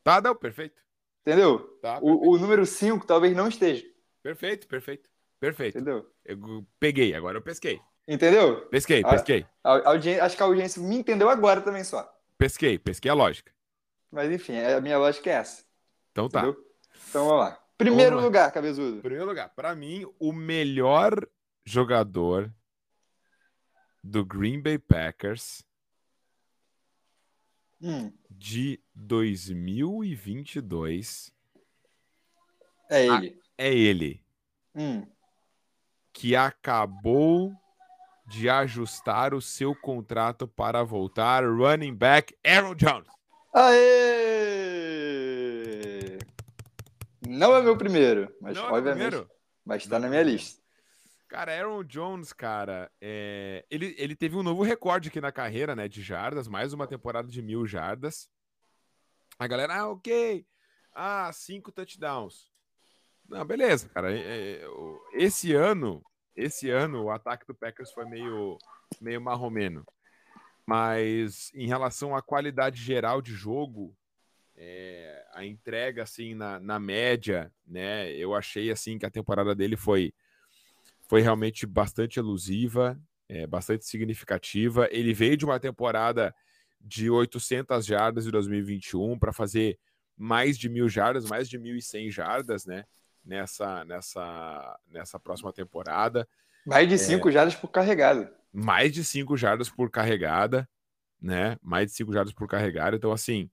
tá, não, perfeito. Entendeu? Tá, O, o número 5 talvez não esteja. perfeito, perfeito. Perfeito. Entendeu? Eu peguei, agora eu pesquei. Entendeu? Pesquei, pesquei. A, a acho que a audiência me entendeu agora também só. Pesquei, pesquei a lógica. Mas enfim, a minha lógica é essa. Então tá. Entendeu? Então vamos lá. Primeiro Vamos lá. lugar, cabezudo. Primeiro lugar, pra mim, o melhor jogador do Green Bay Packers Hum, de 2022 é Ah. ele. é ele, Hum, que acabou de ajustar o seu contrato para voltar running back Aaron Jones. Aê! Não é meu primeiro, mas Não é obviamente primeiro? vai estar Não na é minha primeiro. lista. Cara, Aaron Jones, cara, é, ele, ele teve um novo recorde aqui na carreira, né, de jardas, mais uma temporada de mil jardas. A galera, ah, ok, ah, cinco touchdowns. Não, beleza, cara. é, é, Esse ano, esse ano, o ataque do Packers foi meio, meio marromeno. Mas em relação à qualidade geral de jogo, é, a entrega, assim, na, na média, né, eu achei, assim, que a temporada dele foi foi realmente bastante elusiva, é, bastante significativa. Ele veio de uma temporada de 800 jardas em 2021 para fazer mais de mil jardas, mais de 1.100 jardas, né? Nessa, nessa, nessa próxima temporada. Mais É. de 5 jardas por carregado. Mais de 5 jardas por carregada, né? Mais de 5 jardas por carregada. Então, assim,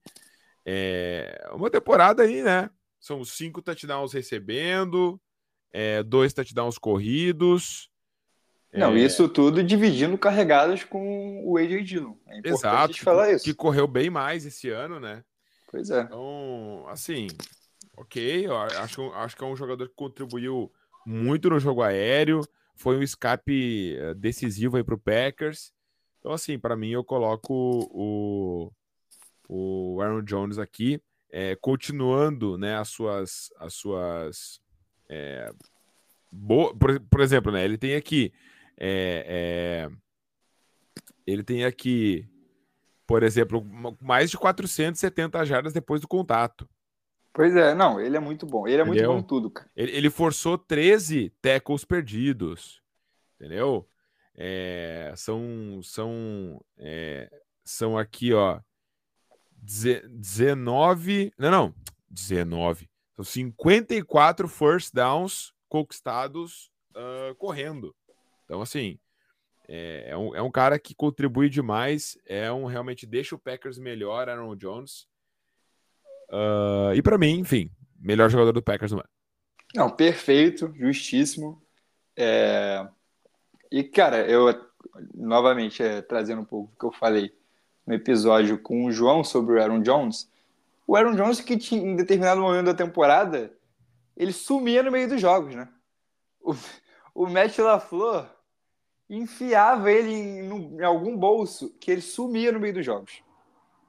é uma temporada aí, né? São cinco touchdowns recebendo, é, dois touchdowns corridos. Não, é, isso tudo dividindo carregadas com o AJ Dillon. É importante Exato, falar isso. que correu bem mais esse ano, né? Pois é. Então, assim, ok, acho, acho que é um jogador que contribuiu muito no jogo aéreo, foi um escape eh, decisivo aí pro Packers. Então, assim, para mim eu coloco o, o Aaron Jones aqui, eh, continuando, né, as suas, as suas eh, bo- por, por exemplo, né, ele tem aqui, eh, ele tem aqui por exemplo, ma- mais de 470 jardas depois do contato. Pois é, não, ele é muito bom. Ele é muito Entendeu? bom em tudo, cara. Ele, ele forçou 13 tackles perdidos, entendeu? É, são, são, é, são aqui, ó, deze- 19, não, não, 19, são 54 first downs conquistados ah, correndo. Então, assim, é, é um, é um cara que contribui demais, é um realmente deixa o Packers melhor, Aaron Jones. Ah, e pra mim, enfim, melhor jogador do Packers no ano. Não, perfeito, justíssimo. É, E, cara, eu, novamente, é, trazendo um pouco do que eu falei no episódio com o João sobre o Aaron Jones, o Aaron Jones que tinha, em determinado momento da temporada, ele sumia no meio dos jogos, né? O, o Matt LaFleur enfiava ele em, em algum bolso que ele sumia no meio dos jogos.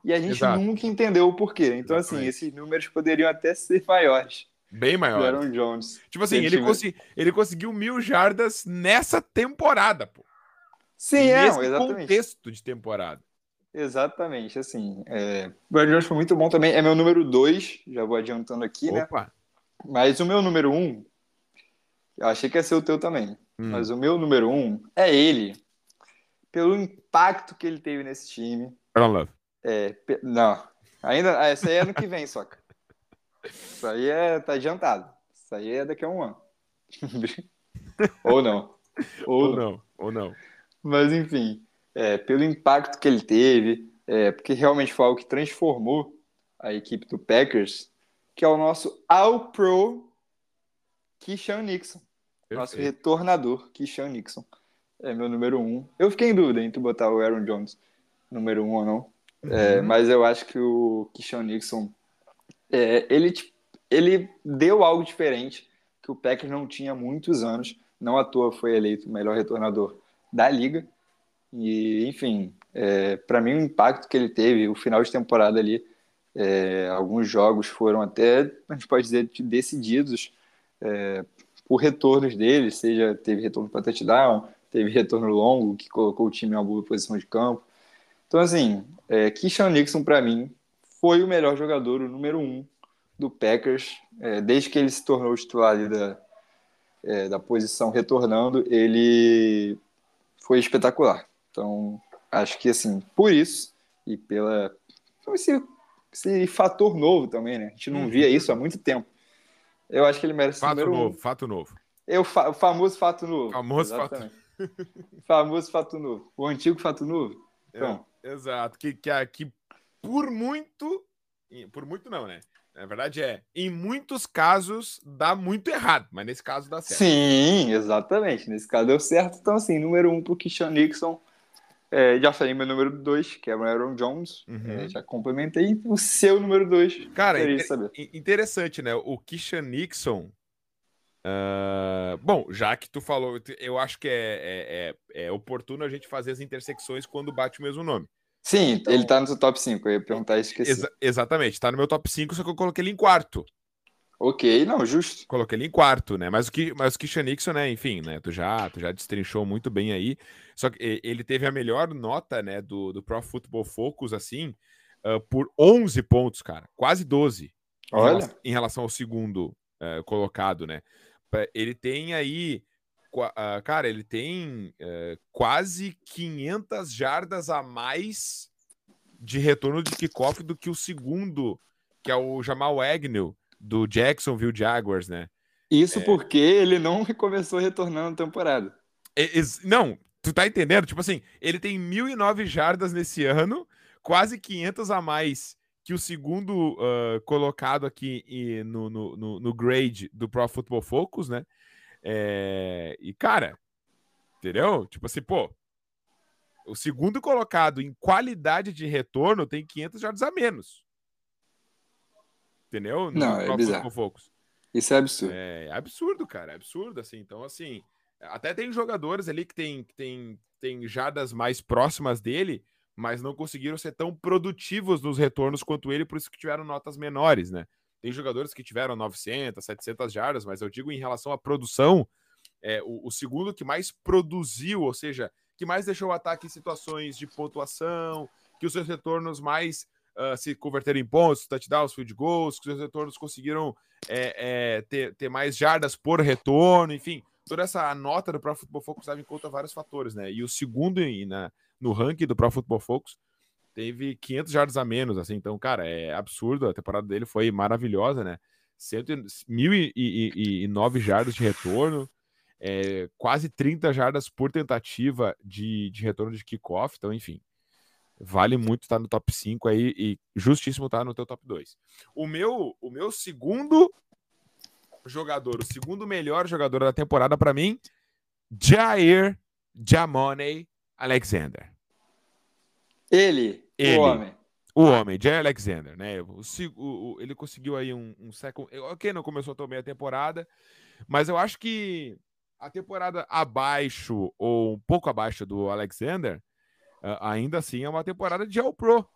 E a gente Exato. nunca entendeu o porquê. Então, assim, Exatamente. esses números poderiam até ser maiores Bem do maior. Aaron Jones. Tipo assim, Ele consi- ele conseguiu mil jardas nessa temporada, pô. Sim, é, Nesse exatamente. contexto de temporada. Exatamente, assim. É... O Aaron Jones foi muito bom também. É meu número 2, já vou adiantando aqui, né? Opa. Mas o meu número 1, um, eu achei que ia ser o teu também. Hum. Mas o meu número 1 um é ele, pelo impacto que ele teve nesse time. Aaron Love. É, pe- Não, ainda. ah, Essa aí é ano que vem, soca. Isso aí é, tá adiantado. Isso aí é daqui a um ano. [LAUGHS] Ou não. Ou, Ou não. não, ou não. Mas enfim, é, pelo impacto que ele teve, é, porque realmente foi algo que transformou a equipe do Packers, que é o nosso All-Pro Keyshawn Nixon, nosso Perfeito. retornador Keyshawn Nixon. É meu número um. Eu fiquei em dúvida entre botar o Aaron Jones número um ou não, é, Uhum. mas eu acho que o Keyshawn Nixon, é, ele, ele deu algo diferente que o Packers não tinha há muitos anos. Não à toa foi eleito o melhor retornador da liga. E, enfim, para mim o impacto que ele teve, o final de temporada ali, é, alguns jogos foram até, a gente pode dizer, decididos é, por retornos dele, seja teve retorno para touchdown, teve retorno longo, que colocou o time em uma boa posição de campo. Então, assim, é, Keyshawn Nixon, para mim, foi o melhor jogador, o número um do Packers, é, desde que ele se tornou titular ali da, é, da posição retornando, ele foi espetacular. Então, acho que, assim, por isso, e pela esse, esse fator novo também, né? A gente não Uhum. via isso há muito tempo. Eu acho que ele merece o Fato número novo, um. fato novo. É o, fa- o famoso fato novo. Famoso fato- [LAUGHS] famoso fato novo. O antigo fato novo. Então, É, exato. Que, que, a- que por muito. Por muito não, né? Na verdade é, em muitos casos dá muito errado, mas nesse caso dá certo. sim, exatamente. Nesse caso deu certo. Então, assim, número um pro Christian Nixon. É, já falei meu número 2, que é o Aaron Jones. Uhum. É, já complementei. O seu número 2. Cara, inter saber. interessante, né? O Kishan Nixon. Uh, bom, já que tu falou, eu acho que é, é, é, é, oportuno a gente fazer as intersecções quando bate o mesmo nome. Sim, então, ele tá no seu top 5. Eu ia perguntar isso, esqueci. Exa exatamente, tá no meu top 5, só que eu coloquei ele em quarto. Ok, não, justo. Coloquei ele em quarto, né? Mas o que, mas o Kishan Nixon, né? Enfim, né? Tu já, tu já destrinchou muito bem aí. Só que ele teve a melhor nota, né? Do, do Pro Football Focus, assim, uh, por 11 pontos, cara. Quase 12. Olha. Em relação, em relação ao segundo uh, colocado, né? Ele tem aí, uh, cara, ele tem quase 500 jardas a mais de retorno de kickoff do que o segundo, que é o Jamal Agnew do Jacksonville Jaguars, né? Isso é... porque ele não [LAUGHS] começou retornando a temporada. É, não, tu tá entendendo? Tipo assim, ele tem 1.009 jardas nesse ano, quase 500 a mais que o segundo uh, colocado aqui no, no, no, no, grade do Pro Football Focus, né? É... E, cara, entendeu? Tipo assim, pô, o segundo colocado em qualidade de retorno tem 500 jardas a menos. Entendeu? No não, é bizarro. Focus. Isso é absurdo. É, é absurdo, cara. É absurdo, assim. Então, assim, até tem jogadores ali que tem, que tem, tem jadas mais próximas dele, mas não conseguiram ser tão produtivos nos retornos quanto ele, por isso que tiveram notas menores, né? Tem jogadores que tiveram 900, 700 jardas, mas eu digo em relação à produção, é, o, o segundo que mais produziu, ou seja, que mais deixou o ataque em situações de pontuação, que os seus retornos mais uh, se converteram em pontos, touchdowns, field goals, que os retornos conseguiram é, é, ter, ter mais jardas por retorno, enfim, toda essa nota do Pro Football Focus em conta vários fatores, né? E o segundo na, no ranking do Pro Football Focus teve 500 jardas a menos, assim, então, cara, é absurdo, a temporada dele foi maravilhosa, né? 1.009 jardas de retorno, é, quase 30 jardas por tentativa de, de retorno de kickoff, então, enfim, vale muito estar no top 5 aí e justíssimo estar no teu top 2. O meu, o meu segundo jogador, o segundo melhor jogador da temporada para mim, Jair Jamone Alexander. Ele, ele, o homem. O homem, Jair Alexander, né? O, o, o, ele conseguiu aí um, um second. Ok, não começou tão bem a temporada, mas eu acho que a temporada abaixo ou um pouco abaixo do Alexander ainda assim é uma temporada de All Pro.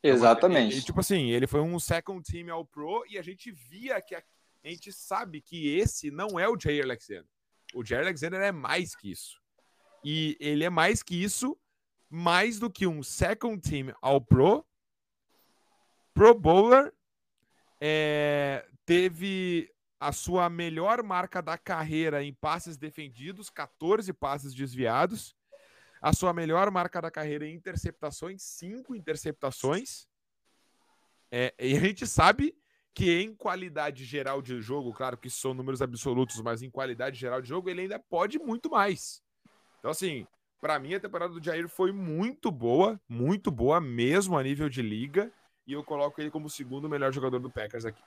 Exatamente. É uma, e, tipo assim, ele foi um second team All Pro e a gente via que a, a gente sabe que esse não é o Jair Alexander. O Jair Alexander é mais que isso. E ele é mais que isso, mais do que um second team All Pro, Pro Bowler, é, teve a sua melhor marca da carreira em passes defendidos, 14 passes desviados a sua melhor marca da carreira em interceptações, cinco interceptações. É, e a gente sabe que em qualidade geral de jogo, claro que são números absolutos, mas em qualidade geral de jogo, ele ainda pode muito mais. Então, assim, para mim a temporada do Jair foi muito boa, muito boa mesmo a nível de liga, e eu coloco ele como o segundo melhor jogador do Packers aqui.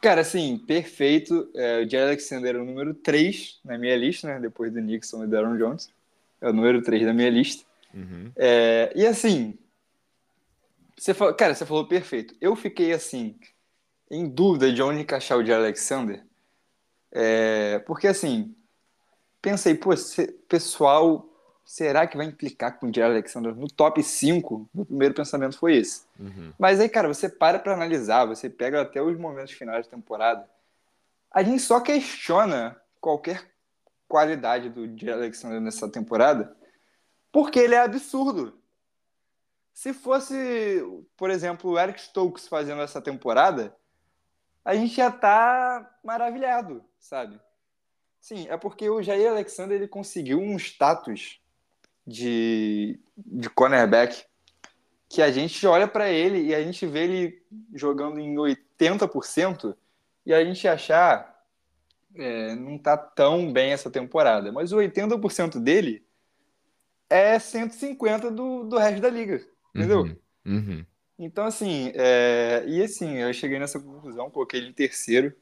Cara, assim, perfeito. É, o Jair Alexander é o número 3 na minha lista, né? Depois do Nixon e do Aaron Jones é o número 3 da minha lista. Uhum. É, e assim, você falou, cara, você falou perfeito. Eu fiquei assim, em dúvida de onde encaixar o de Alexander, é, porque assim, pensei, pô, pessoal, será que vai implicar com o Jair Alexander no top 5? O primeiro pensamento foi esse. Uhum. Mas aí, cara, você para para analisar, você pega até os momentos finais da temporada, a gente só questiona qualquer qualidade do de Alexander nessa temporada, porque ele é absurdo. Se fosse, por exemplo, o Eric Stokes fazendo essa temporada, a gente já tá maravilhado, sabe? Sim, é porque o Jair Alexander ele conseguiu um status de, de cornerback que a gente olha para ele e a gente vê ele jogando em 80% e a gente achar é, não tá tão bem essa temporada, mas o 80% dele é 150 do, do resto da liga, entendeu? Uhum, uhum. Então, assim, é, e assim, eu cheguei nessa conclusão, coloquei ele em terceiro,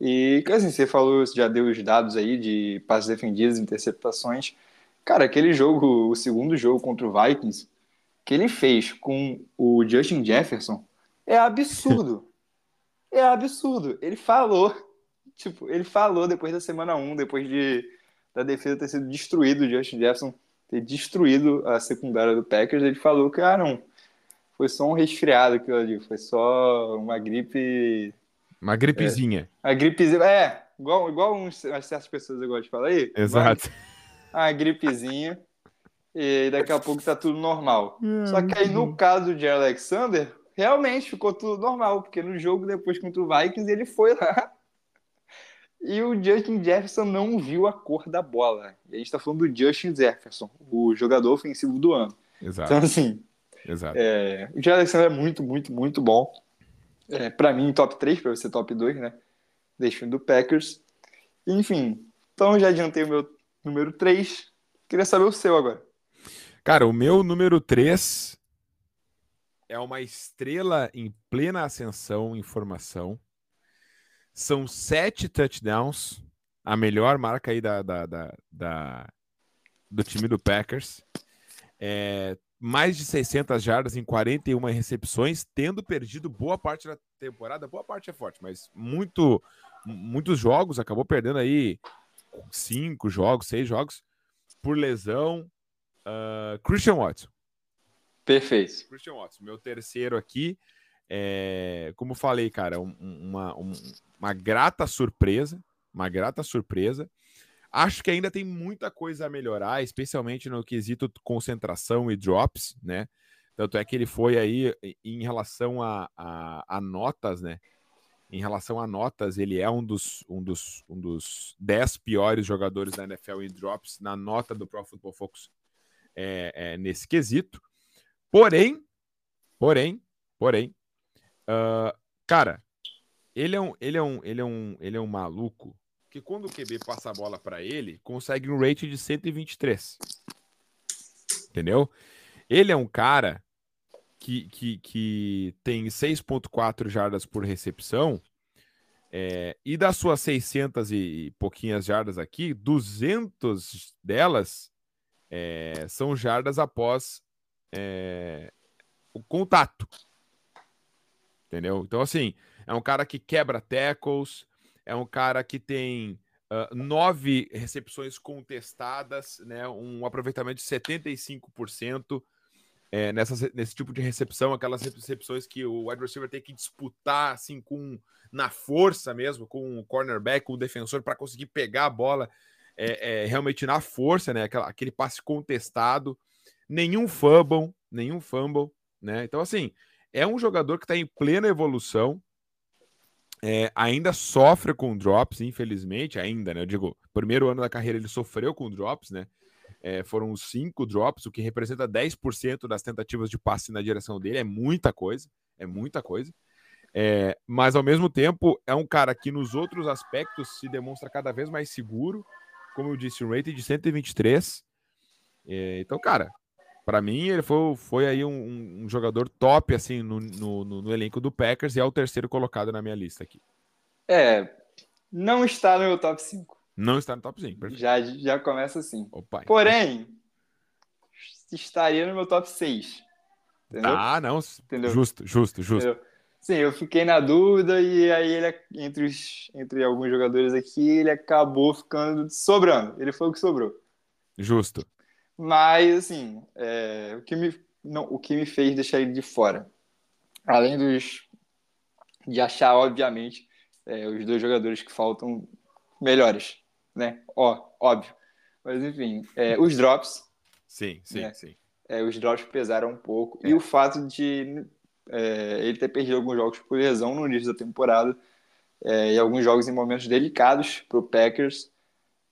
e assim, você falou, já deu os dados aí de passes defendidos, interceptações, Cara, aquele jogo, o segundo jogo contra o Vikings, que ele fez com o Justin Jefferson, é absurdo. [LAUGHS] é absurdo. Ele falou, tipo, ele falou depois da semana 1, depois de da defesa ter sido destruído, o Justin Jefferson ter destruído a secundária do Packers, ele falou que, ah, não, foi só um resfriado aquilo ali, foi só uma gripe. Uma gripezinha. É, a gripezinha, é, igual, igual uns, certas pessoas eu gosto de falar aí. Exato. Uma gripezinha. e daqui a pouco tá tudo normal. Só que aí no caso de Alexander, realmente ficou tudo normal, porque no jogo depois contra o Vikings ele foi lá [LAUGHS] e o Justin Jefferson não viu a cor da bola. E a gente tá falando do Justin Jefferson, o jogador ofensivo do ano. Exato. Então, assim, Exato. é, o Jair Alexander é muito, muito, muito bom. É, para mim, top 3, para você top 2, né? Deixando do Packers. Enfim, então já adiantei o meu número 3. Queria saber o seu agora. Cara, o meu número 3 é uma estrela em plena ascensão em formação. São sete touchdowns, a melhor marca aí da, da, da, da do time do Packers. É, mais de 600 jardas em 41 recepções, tendo perdido boa parte da temporada. Boa parte é forte, mas muito, muitos jogos, acabou perdendo aí cinco jogos, seis jogos por lesão. Uh, Christian Watson. Perfeito. Christian Watson, meu terceiro aqui. É, como falei, cara, um, uma, um, uma grata surpresa. Uma grata surpresa. Acho que ainda tem muita coisa a melhorar, especialmente no quesito concentração e drops, né? Tanto é que ele foi aí em relação a, a, a notas, né? Em relação a notas, ele é um dos, um dos, um dos dez piores jogadores da NFL em drops na nota do Pro Football Focus é, é, nesse quesito. Porém, porém, porém, uh, cara, ele é um, ele é um, ele é um, ele é um maluco que quando o QB passa a bola para ele, consegue um rate de 123. Entendeu? Ele é um cara que, que, que tem 6.4 jardas por recepção é, e das suas 600 e pouquinhas jardas aqui, 200 delas é, são jardas após é, o contato. Entendeu? Então, assim, é um cara que quebra tackles, é um cara que tem uh, nove recepções contestadas, né? Um aproveitamento de 75% é, nessa, nesse tipo de recepção, aquelas recepções que o wide receiver tem que disputar assim com na força mesmo, com o cornerback, com o defensor para conseguir pegar a bola é, é, realmente na força, né? Aquela, aquele passe contestado, nenhum fumble, nenhum fumble, né? Então assim é um jogador que está em plena evolução, é, ainda sofre com drops, infelizmente, ainda, né? Eu digo, primeiro ano da carreira ele sofreu com drops, né? É, foram cinco drops, o que representa 10% das tentativas de passe na direção dele. É muita coisa, é muita coisa. É, mas ao mesmo tempo, é um cara que nos outros aspectos se demonstra cada vez mais seguro. Como eu disse, um rating de 123. É, então, cara, para mim, ele foi, foi aí um, um jogador top assim no, no, no, elenco do Packers e é o terceiro colocado na minha lista aqui. É, não está no meu top 5. Não está no top 5. Já, já começa assim. Opa, Porém, estaria no meu top 6. Entendeu? Ah, não. Entendeu? Justo, justo, justo. Entendeu? Sim, eu fiquei na dúvida e aí ele, entre, os, entre alguns jogadores aqui, ele acabou ficando sobrando. Ele foi o que sobrou. Justo. Mas, assim, é, o, que me, não, o que me fez deixar ele de fora, além dos de achar, obviamente, é, os dois jogadores que faltam melhores, né? Ó, óbvio. Mas, enfim, é, os drops. Sim, sim, né? sim. É, os drops pesaram um pouco. E é. o fato de é, ele ter perdido alguns jogos por lesão no início da temporada e alguns jogos em momentos delicados para o Packers.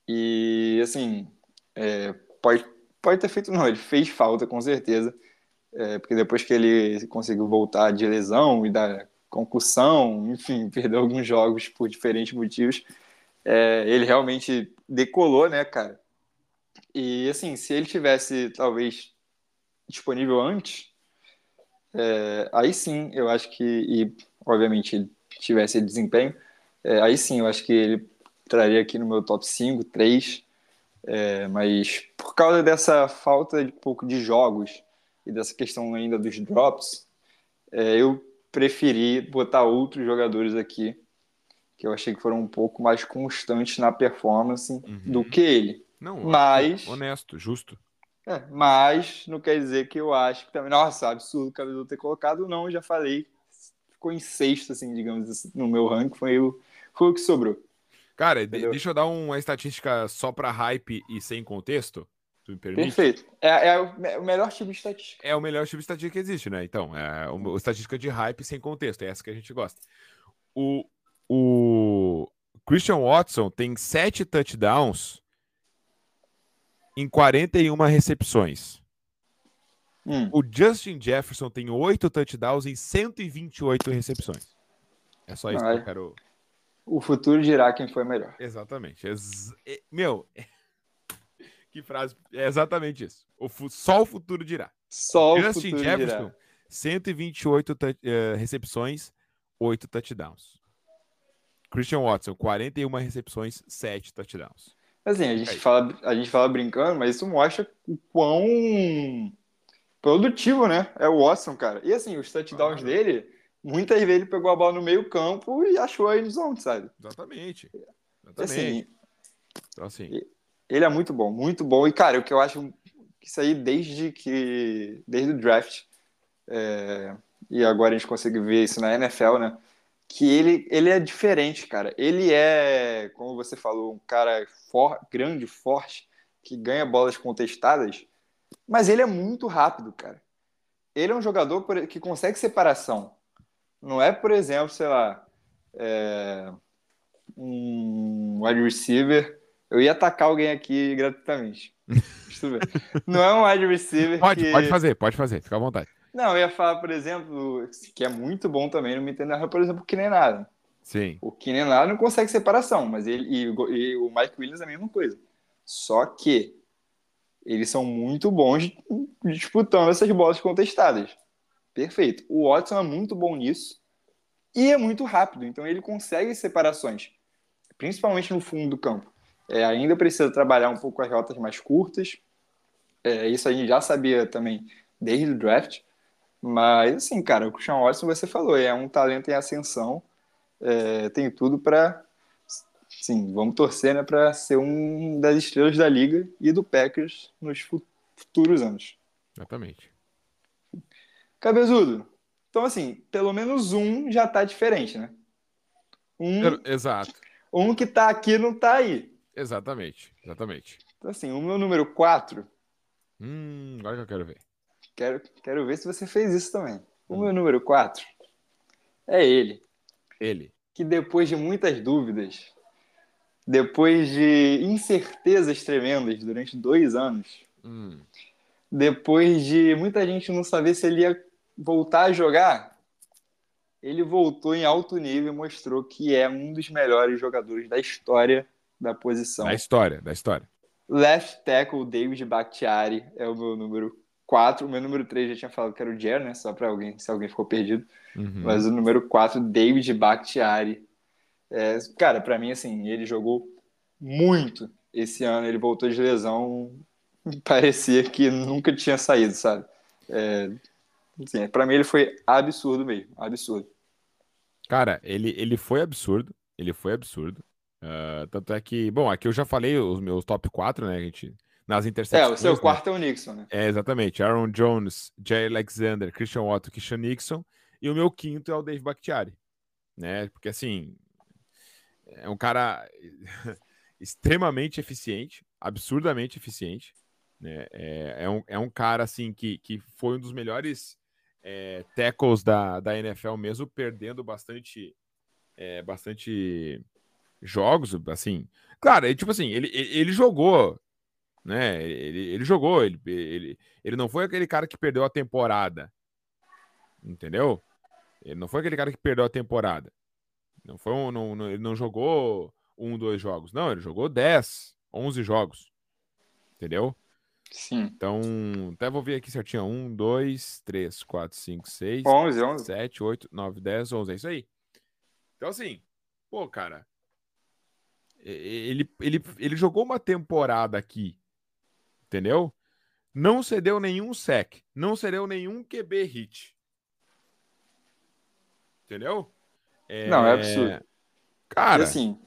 E, assim, pode pode ter feito, não, ele fez falta com certeza, é, porque depois que ele conseguiu voltar de lesão e da concussão, enfim, [LAUGHS] perdeu alguns jogos por diferentes motivos, é, ele realmente decolou, né, cara? E assim, se ele tivesse talvez disponível antes, é, aí sim, eu acho que, e obviamente tivesse desempenho, é, aí sim, eu acho que ele traria aqui no meu top 5, 3, É, mas por causa dessa falta de pouco de jogos e dessa questão ainda dos drops, é, eu preferi botar outros jogadores aqui que eu achei que foram um pouco mais constantes na performance uhum. do que ele. Não, mas honesto, justo. É, mas não quer dizer que eu acho que também, nossa, absurdo o Cabelo ter colocado, não, já falei, ficou em sexto, assim, digamos assim, no meu ranking, foi o, foi o que sobrou. Cara, Entendeu? deixa eu dar uma estatística só para hype e sem contexto. Tu me permite? Perfeito. É, é, o melhor tipo de estatística. É o melhor tipo de estatística que existe, né? Então, é o, estatística de hype sem contexto, é essa que a gente gosta. O, o Christian Watson tem sete touchdowns em 41 recepções. Hum. O Justin Jefferson tem oito touchdowns em 128 recepções. É só isso que eu quero. O futuro dirá quem foi melhor. Exatamente. Ex meu, [LAUGHS] que frase. É exatamente isso. O só o futuro dirá. Só Justin o futuro Jefferson, dirá. 128 uh, recepções, 8 touchdowns. Christian Watson, 41 recepções, 7 touchdowns. Assim, a gente, fala, a gente fala brincando, mas isso mostra o quão produtivo, né? É o Watson, cara. E assim, os touchdowns ah, dele, muitas vezes ele pegou a bola no meio campo e achou aí no zone, sabe? Exatamente. Exatamente. Assim, então, assim. Ele é muito bom, muito bom. E, cara, o que eu acho isso aí desde que. Desde o draft. É, e agora a gente consegue ver isso na NFL, né? Que ele, ele é diferente, cara. Ele é, como você falou, um cara for, grande, forte, que ganha bolas contestadas, mas ele é muito rápido, cara. Ele é um jogador que consegue separação. Não é, por exemplo, sei lá, é, um wide receiver eu ia atacar alguém aqui gratuitamente. [LAUGHS] Não é um wide receiver. Pode, que... pode fazer, pode fazer, fica à vontade. Não, eu ia falar, por exemplo, que é muito bom também no Nintendo, por exemplo, o Kinen Allen. Sim. O Kinen Allen não consegue separação, mas ele e, e, o Mike Williams é a mesma coisa. Só que eles são muito bons disputando essas bolas contestadas. Perfeito. O Watson é muito bom nisso e é muito rápido, então ele consegue separações, principalmente no fundo do campo. É, ainda precisa trabalhar um pouco as rotas mais curtas. É, isso a gente já sabia também desde o draft. Mas, assim, cara, o Christian Watson, você falou, é um talento em ascensão. É, tem tudo para. Sim, vamos torcer né, para ser um das estrelas da liga e do Packers nos futuros anos. Exatamente. Cabezudo. Então, assim, pelo menos um já tá diferente, né? Um, Exato. Um que tá aqui não tá aí. Exatamente, exatamente. Então, assim, o meu número 4. Hum, agora que eu quero ver. Quero, quero ver se você fez isso também. O hum. meu número 4 é ele. Ele. Que depois de muitas dúvidas, depois de incertezas tremendas durante dois anos, hum. depois de muita gente não saber se ele ia voltar a jogar, ele voltou em alto nível e mostrou que é um dos melhores jogadores da história da posição. Da história, da história. Left tackle, David Bakhtiari, é o meu número 4. O meu número 3 já tinha falado que era o Jer, né? Só para alguém, se alguém ficou perdido. Uhum. Mas o número 4, David Bakhtiari. É, cara, para mim, assim, ele jogou muito esse ano. Ele voltou de lesão, [LAUGHS] parecia que nunca tinha saído, sabe? É, assim, para mim, ele foi absurdo mesmo, absurdo. Cara, ele, ele foi absurdo. Ele foi absurdo. Uh, tanto é que, bom, aqui eu já falei os meus top 4, né, gente? Nas interceptações. É, o seu né? quarto é o Nixon, né? É, exatamente. Aaron Jones, Jay Alexander, Christian Watson, Christian Nixon. E o meu quinto é o Dave Bakhtiari, né? Porque, assim, é um cara [LAUGHS] extremamente eficiente, absurdamente eficiente. Né? É, é, um, é um cara, assim, que, que foi um dos melhores é, tackles da, da NFL mesmo, perdendo bastante, é, bastante jogos, assim. Claro, ele, tipo assim, ele, ele jogou, né? Ele, ele jogou, ele, ele, ele não foi aquele cara que perdeu a temporada. Entendeu? Ele não foi aquele cara que perdeu a temporada. Não foi um, não, não, ele não jogou um, dois jogos. Não, ele jogou 10, 11 jogos. Entendeu? Sim. Então, até vou ver aqui certinho. 1, 2, 3, 4, 5, 6, 11, 11. 7, 8, 9, 10, 11. É isso aí. Então, assim, pô, cara, Ele, ele, ele jogou uma temporada aqui, entendeu? Não cedeu nenhum sec, não cedeu nenhum QB hit. Entendeu? É... Não, é absurdo. Cara, e assim,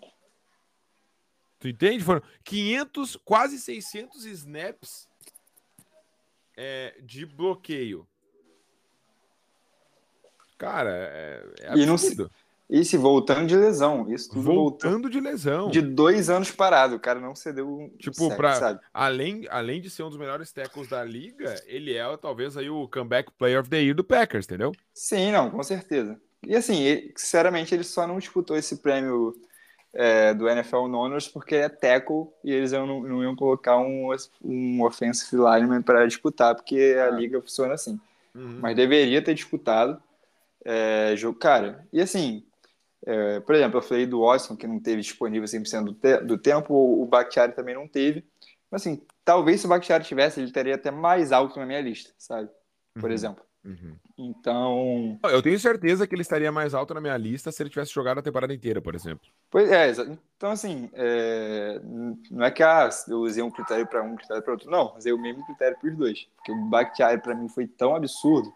tu entende? Foram 500, quase 600 snaps é, de bloqueio. Cara, é, é absurdo. E não, e se voltando de lesão. Isso tudo voltando de lesão. De dois anos parado. O cara não cedeu um. Tipo, sec, pra, sabe? Além, além de ser um dos melhores tackles da liga, ele é talvez aí o comeback player of the year do Packers, entendeu? Sim, não, com certeza. E assim, ele, sinceramente, ele só não disputou esse prêmio é, do NFL Honors porque é tackle e eles não, não iam colocar um, um offensive lineman para disputar, porque a ah. liga funciona assim. Uhum. Mas deveria ter disputado. É, jogo, cara, e assim, é, por exemplo, eu falei do Watson, que não teve disponível 100% do, te do tempo, o Bakhtiari também não teve. Mas, assim, talvez se o Bakhtiari tivesse, ele estaria até mais alto na minha lista, sabe? Por uhum. exemplo. Uhum. Então. Eu tenho certeza que ele estaria mais alto na minha lista se ele tivesse jogado a temporada inteira, por exemplo. Pois é, então assim, é... não é que ah, eu usei um critério para um, critério para outro. Não, usei o mesmo critério para os dois. Porque o Bakhtiari para mim foi tão absurdo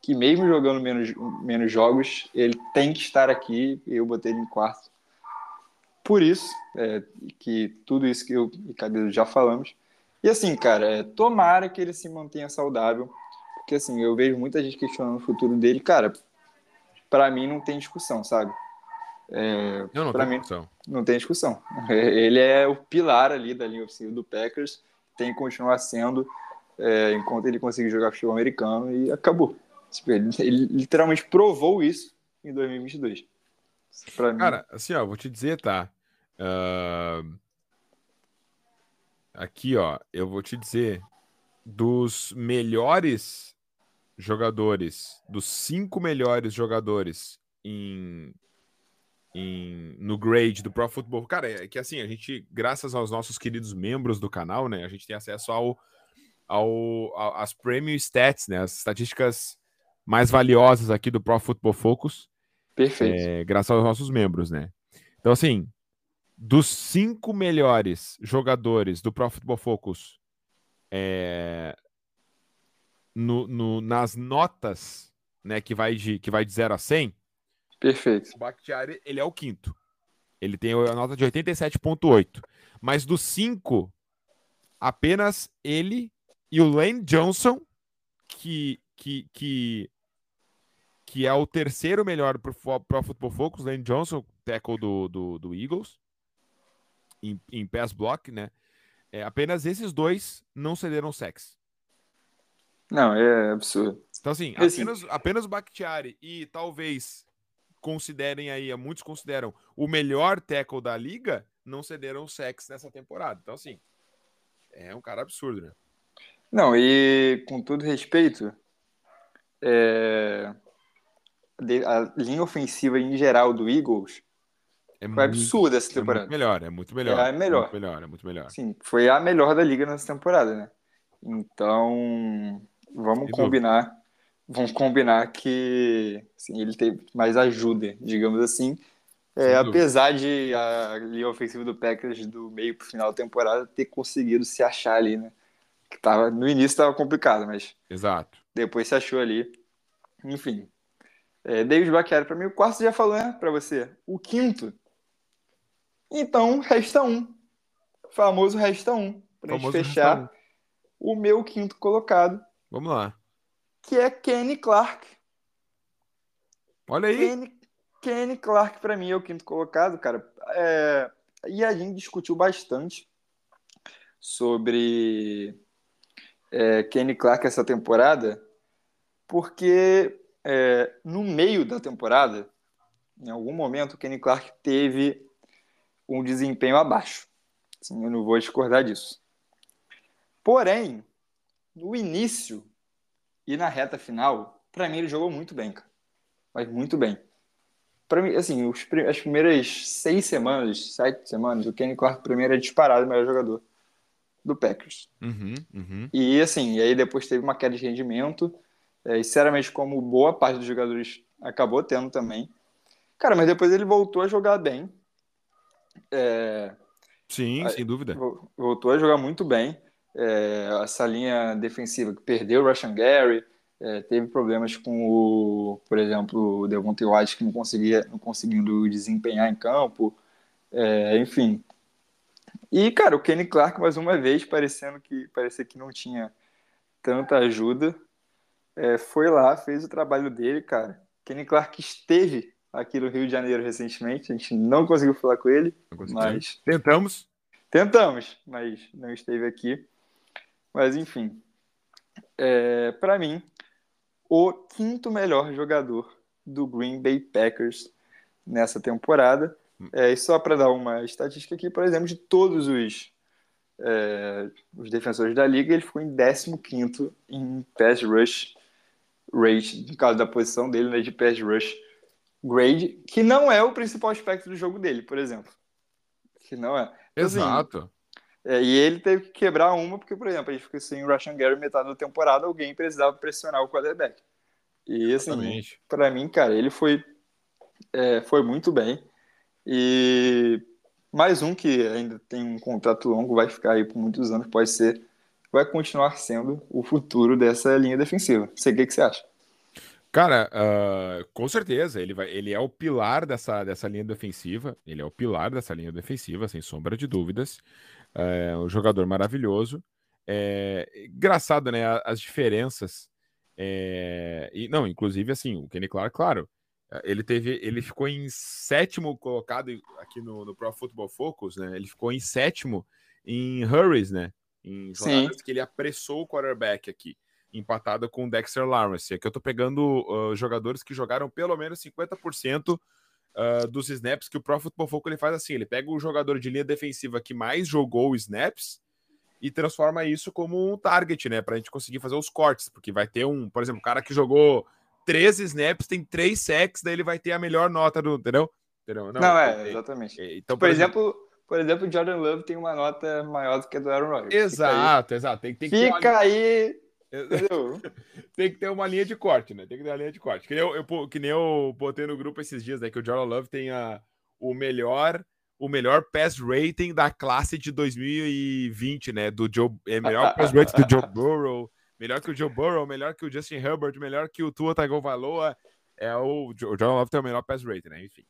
que mesmo jogando menos, menos jogos, ele tem que estar aqui e eu botei ele em quarto. Por isso, é, que tudo isso que eu e Cabelo já falamos. E assim, cara, é, tomara que ele se mantenha saudável, porque assim, eu vejo muita gente questionando o futuro dele. Cara, para mim não tem discussão, sabe? É, não, não tem mim, discussão. Não tem discussão. [LAUGHS] Ele é o pilar ali da linha oficial do Packers, tem que continuar sendo é, enquanto ele conseguir jogar futebol americano e acabou. Tipo, ele, ele literalmente provou isso em 2022. Pra Cara, mim... assim, ó, vou te dizer, tá? Uh... Aqui, ó, eu vou te dizer dos melhores jogadores, dos cinco melhores jogadores em, em, no grade do Pro Football. Cara, é que assim, a gente, graças aos nossos queridos membros do canal, né, a gente tem acesso ao, ao, ao às Premium Stats, né, as estatísticas mais valiosas aqui do Pro Football Focus. Perfeito. É, graças aos nossos membros, né? Então, assim, dos cinco melhores jogadores do Pro Football Focus é, no, no, nas notas, né, que vai de que vai de 0 a 100, Perfeito. O Bakhtiari, ele é o quinto. Ele tem a nota de 87.8. Mas dos cinco, apenas ele e o Lane Johnson, que, que, que que é o terceiro melhor pro, pro Football Focus, Lane Johnson, tackle do, do, do Eagles, em, em pass block, né? É, apenas esses dois não cederam sex. Não, é absurdo. Então, assim, assim apenas, apenas o Bakhtiari e talvez considerem aí, muitos consideram o melhor tackle da liga, não cederam sex nessa temporada. Então, assim, é um cara absurdo, né? Não, e com todo respeito, é, a linha ofensiva em geral do Eagles é foi absurda essa temporada. É muito melhor, é muito melhor. É, melhor. É muito melhor, é muito melhor. Sim, foi a melhor da liga nessa temporada, né? Então, vamos combinar, vamos combinar que assim, ele teve mais ajuda, digamos assim. É, apesar de a linha ofensiva do Packers do meio para o final da temporada ter conseguido se achar ali, né? Que tava, no início estava complicado, mas Exato. depois se achou ali. Enfim, é, David para mim, o quarto já falou, né, para você. O quinto. Então, resta um. O famoso resta um. Pra gente fechar um. o meu quinto colocado. Vamos lá. Que é Kenny Clark. Olha aí. Kenny, Kenny Clark, para mim, é o quinto colocado, cara. É, e a gente discutiu bastante sobre é, Kenny Clark essa temporada, porque é, no meio da temporada, em algum momento, Kenny Clark teve um desempenho abaixo. Assim, eu não vou discordar disso. Porém, no início e na reta final, para mim ele jogou muito bem, cara. Mas muito bem. Para mim, assim, os, as primeiras seis semanas, sete semanas, o Kenny Clark primeiro é disparado o melhor jogador do Packers. Uhum, uhum. E assim, e aí depois teve uma queda de rendimento é, sinceramente, como boa parte dos jogadores acabou tendo também. Cara, mas depois ele voltou a jogar bem. É, Sim, sem dúvida. Voltou a jogar muito bem. É, essa linha defensiva que perdeu o Russian Gary, é, teve problemas com o, por exemplo, o Devontae White que não conseguia, não conseguindo desempenhar em campo, é, enfim. E cara, o Kenny Clark mais uma vez parecendo que parecia que não tinha tanta ajuda, é, foi lá, fez o trabalho dele, cara. Kenny Clark esteve aqui no Rio de Janeiro recentemente, a gente não conseguiu falar com ele, mas tentamos, tentamos, mas não esteve aqui. Mas enfim, é, para mim o quinto melhor jogador do Green Bay Packers nessa temporada. Hum. É, e só para dar uma estatística aqui, por exemplo, de todos os, é, os defensores da liga, ele ficou em 15 em pass rush rate, no caso da posição dele, né, de pass rush grade, que não é o principal aspecto do jogo dele, por exemplo. Que não é. Então, assim, Exato. Assim, é, e ele teve que quebrar uma, porque, por exemplo, a gente ficou sem o Russian Gary metade da temporada, alguém precisava pressionar o quarterback. E, assim, para mim, cara, ele foi, é, foi muito bem. E mais um que ainda tem um contrato longo, vai ficar aí por muitos anos, pode ser, vai continuar sendo o futuro dessa linha defensiva. Sei o que, que você acha. Cara, uh, com certeza, ele, vai, ele é o pilar dessa, dessa linha defensiva. Ele é o pilar dessa linha defensiva, sem sombra de dúvidas é um jogador maravilhoso. É, engraçado, né? As diferenças. É, e, não, inclusive, assim, o Kenny Clark, claro, ele teve, ele ficou em sétimo colocado aqui no, no Pro Football Focus, né? Ele ficou em sétimo em hurries, né? Em jogadas Sim. que ele apressou o quarterback aqui, empatado com o Dexter Lawrence. Aqui eu tô pegando uh, jogadores que jogaram pelo menos 50% uh, dos snaps que o Pro Football Focus ele faz assim, ele pega o jogador de linha defensiva que mais jogou snaps e transforma isso como um target, né, pra gente conseguir fazer os cortes, porque vai ter um, por exemplo, o cara que jogou três snaps, tem três sacks, daí ele vai ter a melhor nota do, entendeu? entendeu? Não, Não é, exatamente. Então, por, por exemplo, exemplo por exemplo, o Jordan Love tem uma nota maior do que a do Aaron Rodgers. Exato, exato. Tem, tem Fica que aí [LAUGHS] tem que ter uma linha de corte, né? Tem que ter uma linha de corte. Que nem eu, eu, que nem eu botei no grupo esses dias, né? Que o Jordan Love tem a, o melhor o melhor pass rating da classe de 2020, né? Do Joe, é melhor [LAUGHS] pass rating do Joe Burrow, melhor que o Joe Burrow, melhor que o Justin Herbert, melhor que o Tua Tagovailoa. É o, o Jordan Love tem o melhor pass rating, né? Enfim.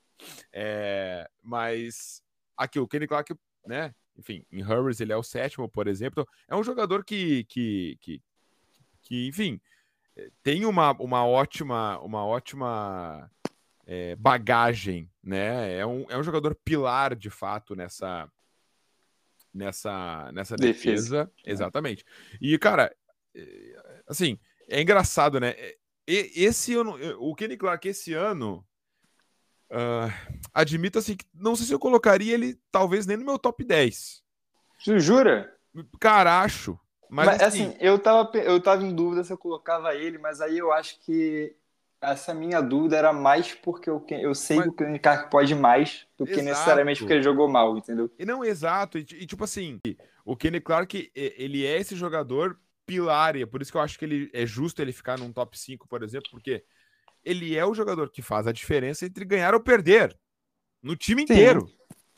É, mas aqui o Kenny Clark, né? Enfim, em Hurries ele é o sétimo, por exemplo. é um jogador que, que, que que, enfim, eh, tem uma, uma ótima, uma ótima é, bagagem, né? É um, é um jogador pilar de fato nessa nessa nessa defesa, defesa. exatamente. E cara, eh, assim, é engraçado, né? Esse ano, o Kenny Clark esse ano, uh, admito assim que não sei se eu colocaria ele talvez nem no meu top 10. Você jura? Cara, acho. Mas, mas assim, assim, eu, tava, eu tava em dúvida se eu colocava ele, mas aí eu acho que essa minha dúvida era mais porque eu, eu sei mas... que o Kenny Clark pode mais do exato. que necessariamente porque ele jogou mal, entendeu? E não, exato. E, e, tipo assim, o Kenny Clark, ele é esse jogador pilar, e é por isso que eu acho que ele é justo ele ficar num top 5, por exemplo, porque ele é o jogador que faz a diferença entre ganhar ou perder no time Sim. inteiro.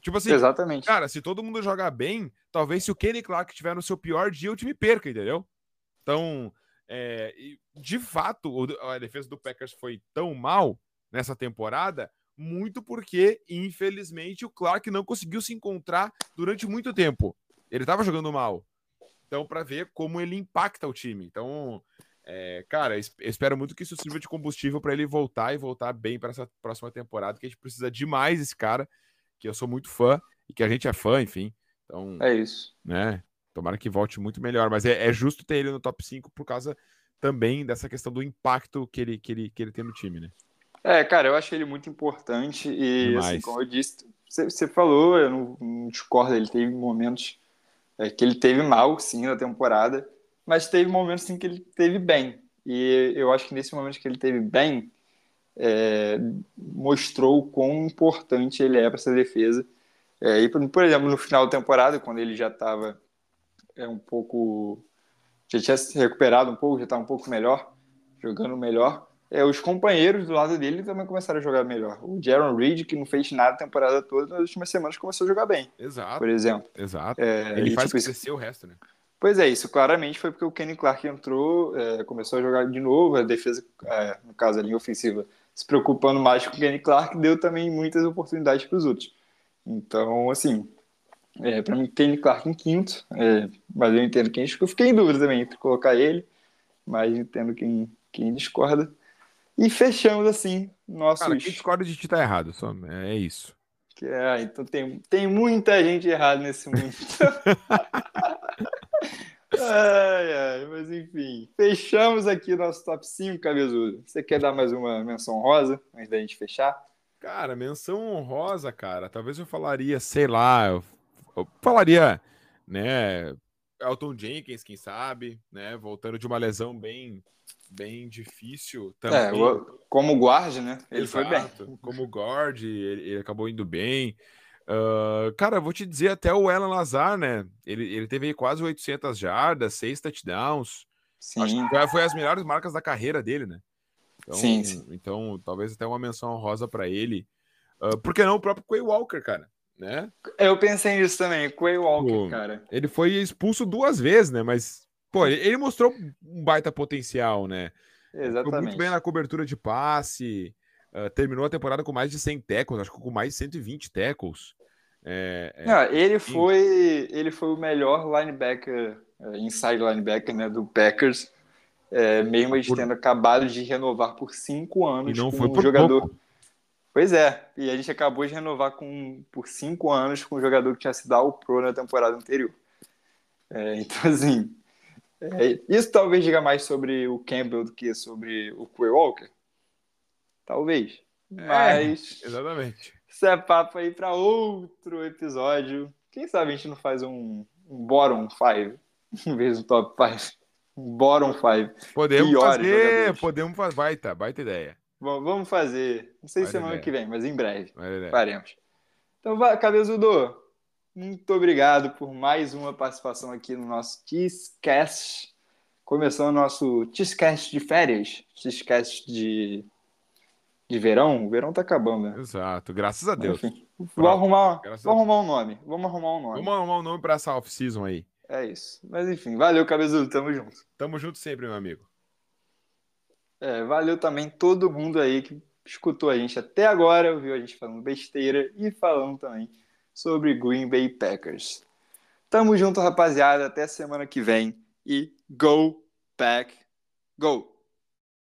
Tipo assim, Exatamente. cara, se todo mundo jogar bem, talvez se o Kenny Clark estiver no seu pior dia, o time perca, entendeu? Então, é, de fato, a defesa do Packers foi tão mal nessa temporada, muito porque, infelizmente, o Clark não conseguiu se encontrar durante muito tempo. Ele estava jogando mal. Então, para ver como ele impacta o time. Então, é, cara, espero muito que isso sirva de combustível para ele voltar e voltar bem para essa próxima temporada, que a gente precisa demais desse cara que eu sou muito fã e que a gente é fã, enfim. Então, é isso. Né? Tomara que volte muito melhor, mas é, é justo ter ele no top 5 por causa também dessa questão do impacto que ele, que ele, que ele tem no time, né? É, cara, eu acho ele muito importante e, assim, como eu disse, você, falou, eu não, não, discordo, ele teve momentos é, que ele teve mal, sim, na temporada, mas teve momentos, sim, que ele teve bem. E eu acho que nesse momento que ele teve bem, é, mostrou o quão importante ele é para essa defesa. É, e, por exemplo, no final da temporada, quando ele já estava é, um pouco. já tinha se recuperado um pouco, já estava um pouco melhor, jogando melhor. é, os companheiros do lado dele também começaram a jogar melhor. O Jaron Reed, que não fez nada a temporada toda, nas últimas semanas começou a jogar bem. Exato. Por exemplo. Exato. É, Ele e, faz tipo, crescer o resto, né? Pois é, isso claramente foi porque o Kenny Clark entrou, é, começou a jogar de novo, a defesa, é, no caso a linha ofensiva, se preocupando mais com o Kenny Clark, deu também muitas oportunidades para os outros. Então, assim, é, para mim, Kenny Clark em quinto, é, mas eu entendo quem eu fiquei em dúvida também entre colocar ele, mas entendo quem, quem discorda. E fechamos assim nossos. Cara, quem discorda de ti tá errado, só é isso. Que é, então tem, tem muita gente errada nesse mundo. [LAUGHS] ai, ai, mas enfim, fechamos aqui nosso top 5, Cabezudo. Você quer dar mais uma menção rosa antes da gente fechar? Cara, menção honrosa, cara. Talvez eu falaria, sei lá, eu, eu falaria, né, Elton Jenkins, quem sabe, né, voltando de uma lesão bem bem difícil também. É, como guarde, né? Ele foi bem. Exato. Como guard, ele, ele acabou indo bem. Ah, cara, vou te dizer, até o Alan Lazar, né? Ele, ele teve aí quase 800 jardas, 6 touchdowns. Acho Sim, que já foi as melhores marcas da carreira dele, né? Então, Sim, sim. então talvez até uma menção rosa para ele. Ah, por que não o próprio Quay Walker, cara? Né? eu pensei nisso também, Quay Walker, cara. Ele foi expulso duas vezes, né? Mas, pô, ele, mostrou um baita potencial, né? Ficou muito Exatamente. bem na cobertura de passe. ah, terminou a temporada com mais de 100 tackles, acho que com mais de 120 tackles. É, é, Não, ele foi, ele foi o melhor linebacker, eh, inside linebacker, né, do Packers, eh, mesmo eles Por- tendo acabado de renovar por cinco anos E não com foi um jogador. pouco. Pois é, e a gente acabou de renovar com, por cinco anos com um jogador que tinha sido ao pro na temporada anterior. É, [LAUGHS] então, assim, é, isso talvez diga mais sobre o Campbell do que sobre o Quay Walker. Talvez. Mas exatamente. Isso é papo aí para outro episódio. Quem sabe a gente não faz um, um bottom 5 [LAUGHS] em vez do top 5. Um bottom 5. Podemos Piores fazer, jogadores. podemos fazer. Baita, baita ideia. Vamos vamos fazer. Não sei se Baita semana ideia. que vem, mas em breve. Baita ideia. Faremos. Então, vai, Cabezudo, muito obrigado por mais uma participação aqui no nosso Cheesecast. Começando o nosso Cheesecast de férias, Cheesecast de, de verão. O verão tá acabando, né? Exato, graças a Deus. Enfim, vou arrumar, Graças vou arrumar um nome. Vamos arrumar um nome. Vamos arrumar um nome pra essa off-season aí. É isso. Mas enfim, valeu, Cabezudo, tamo junto. Tamo junto sempre, meu amigo. É, valeu também todo mundo aí que escutou a gente até agora, ouviu a gente falando besteira e falando também sobre Green Bay Packers. Tamo junto, rapaziada. Até semana que vem e go, pack, go!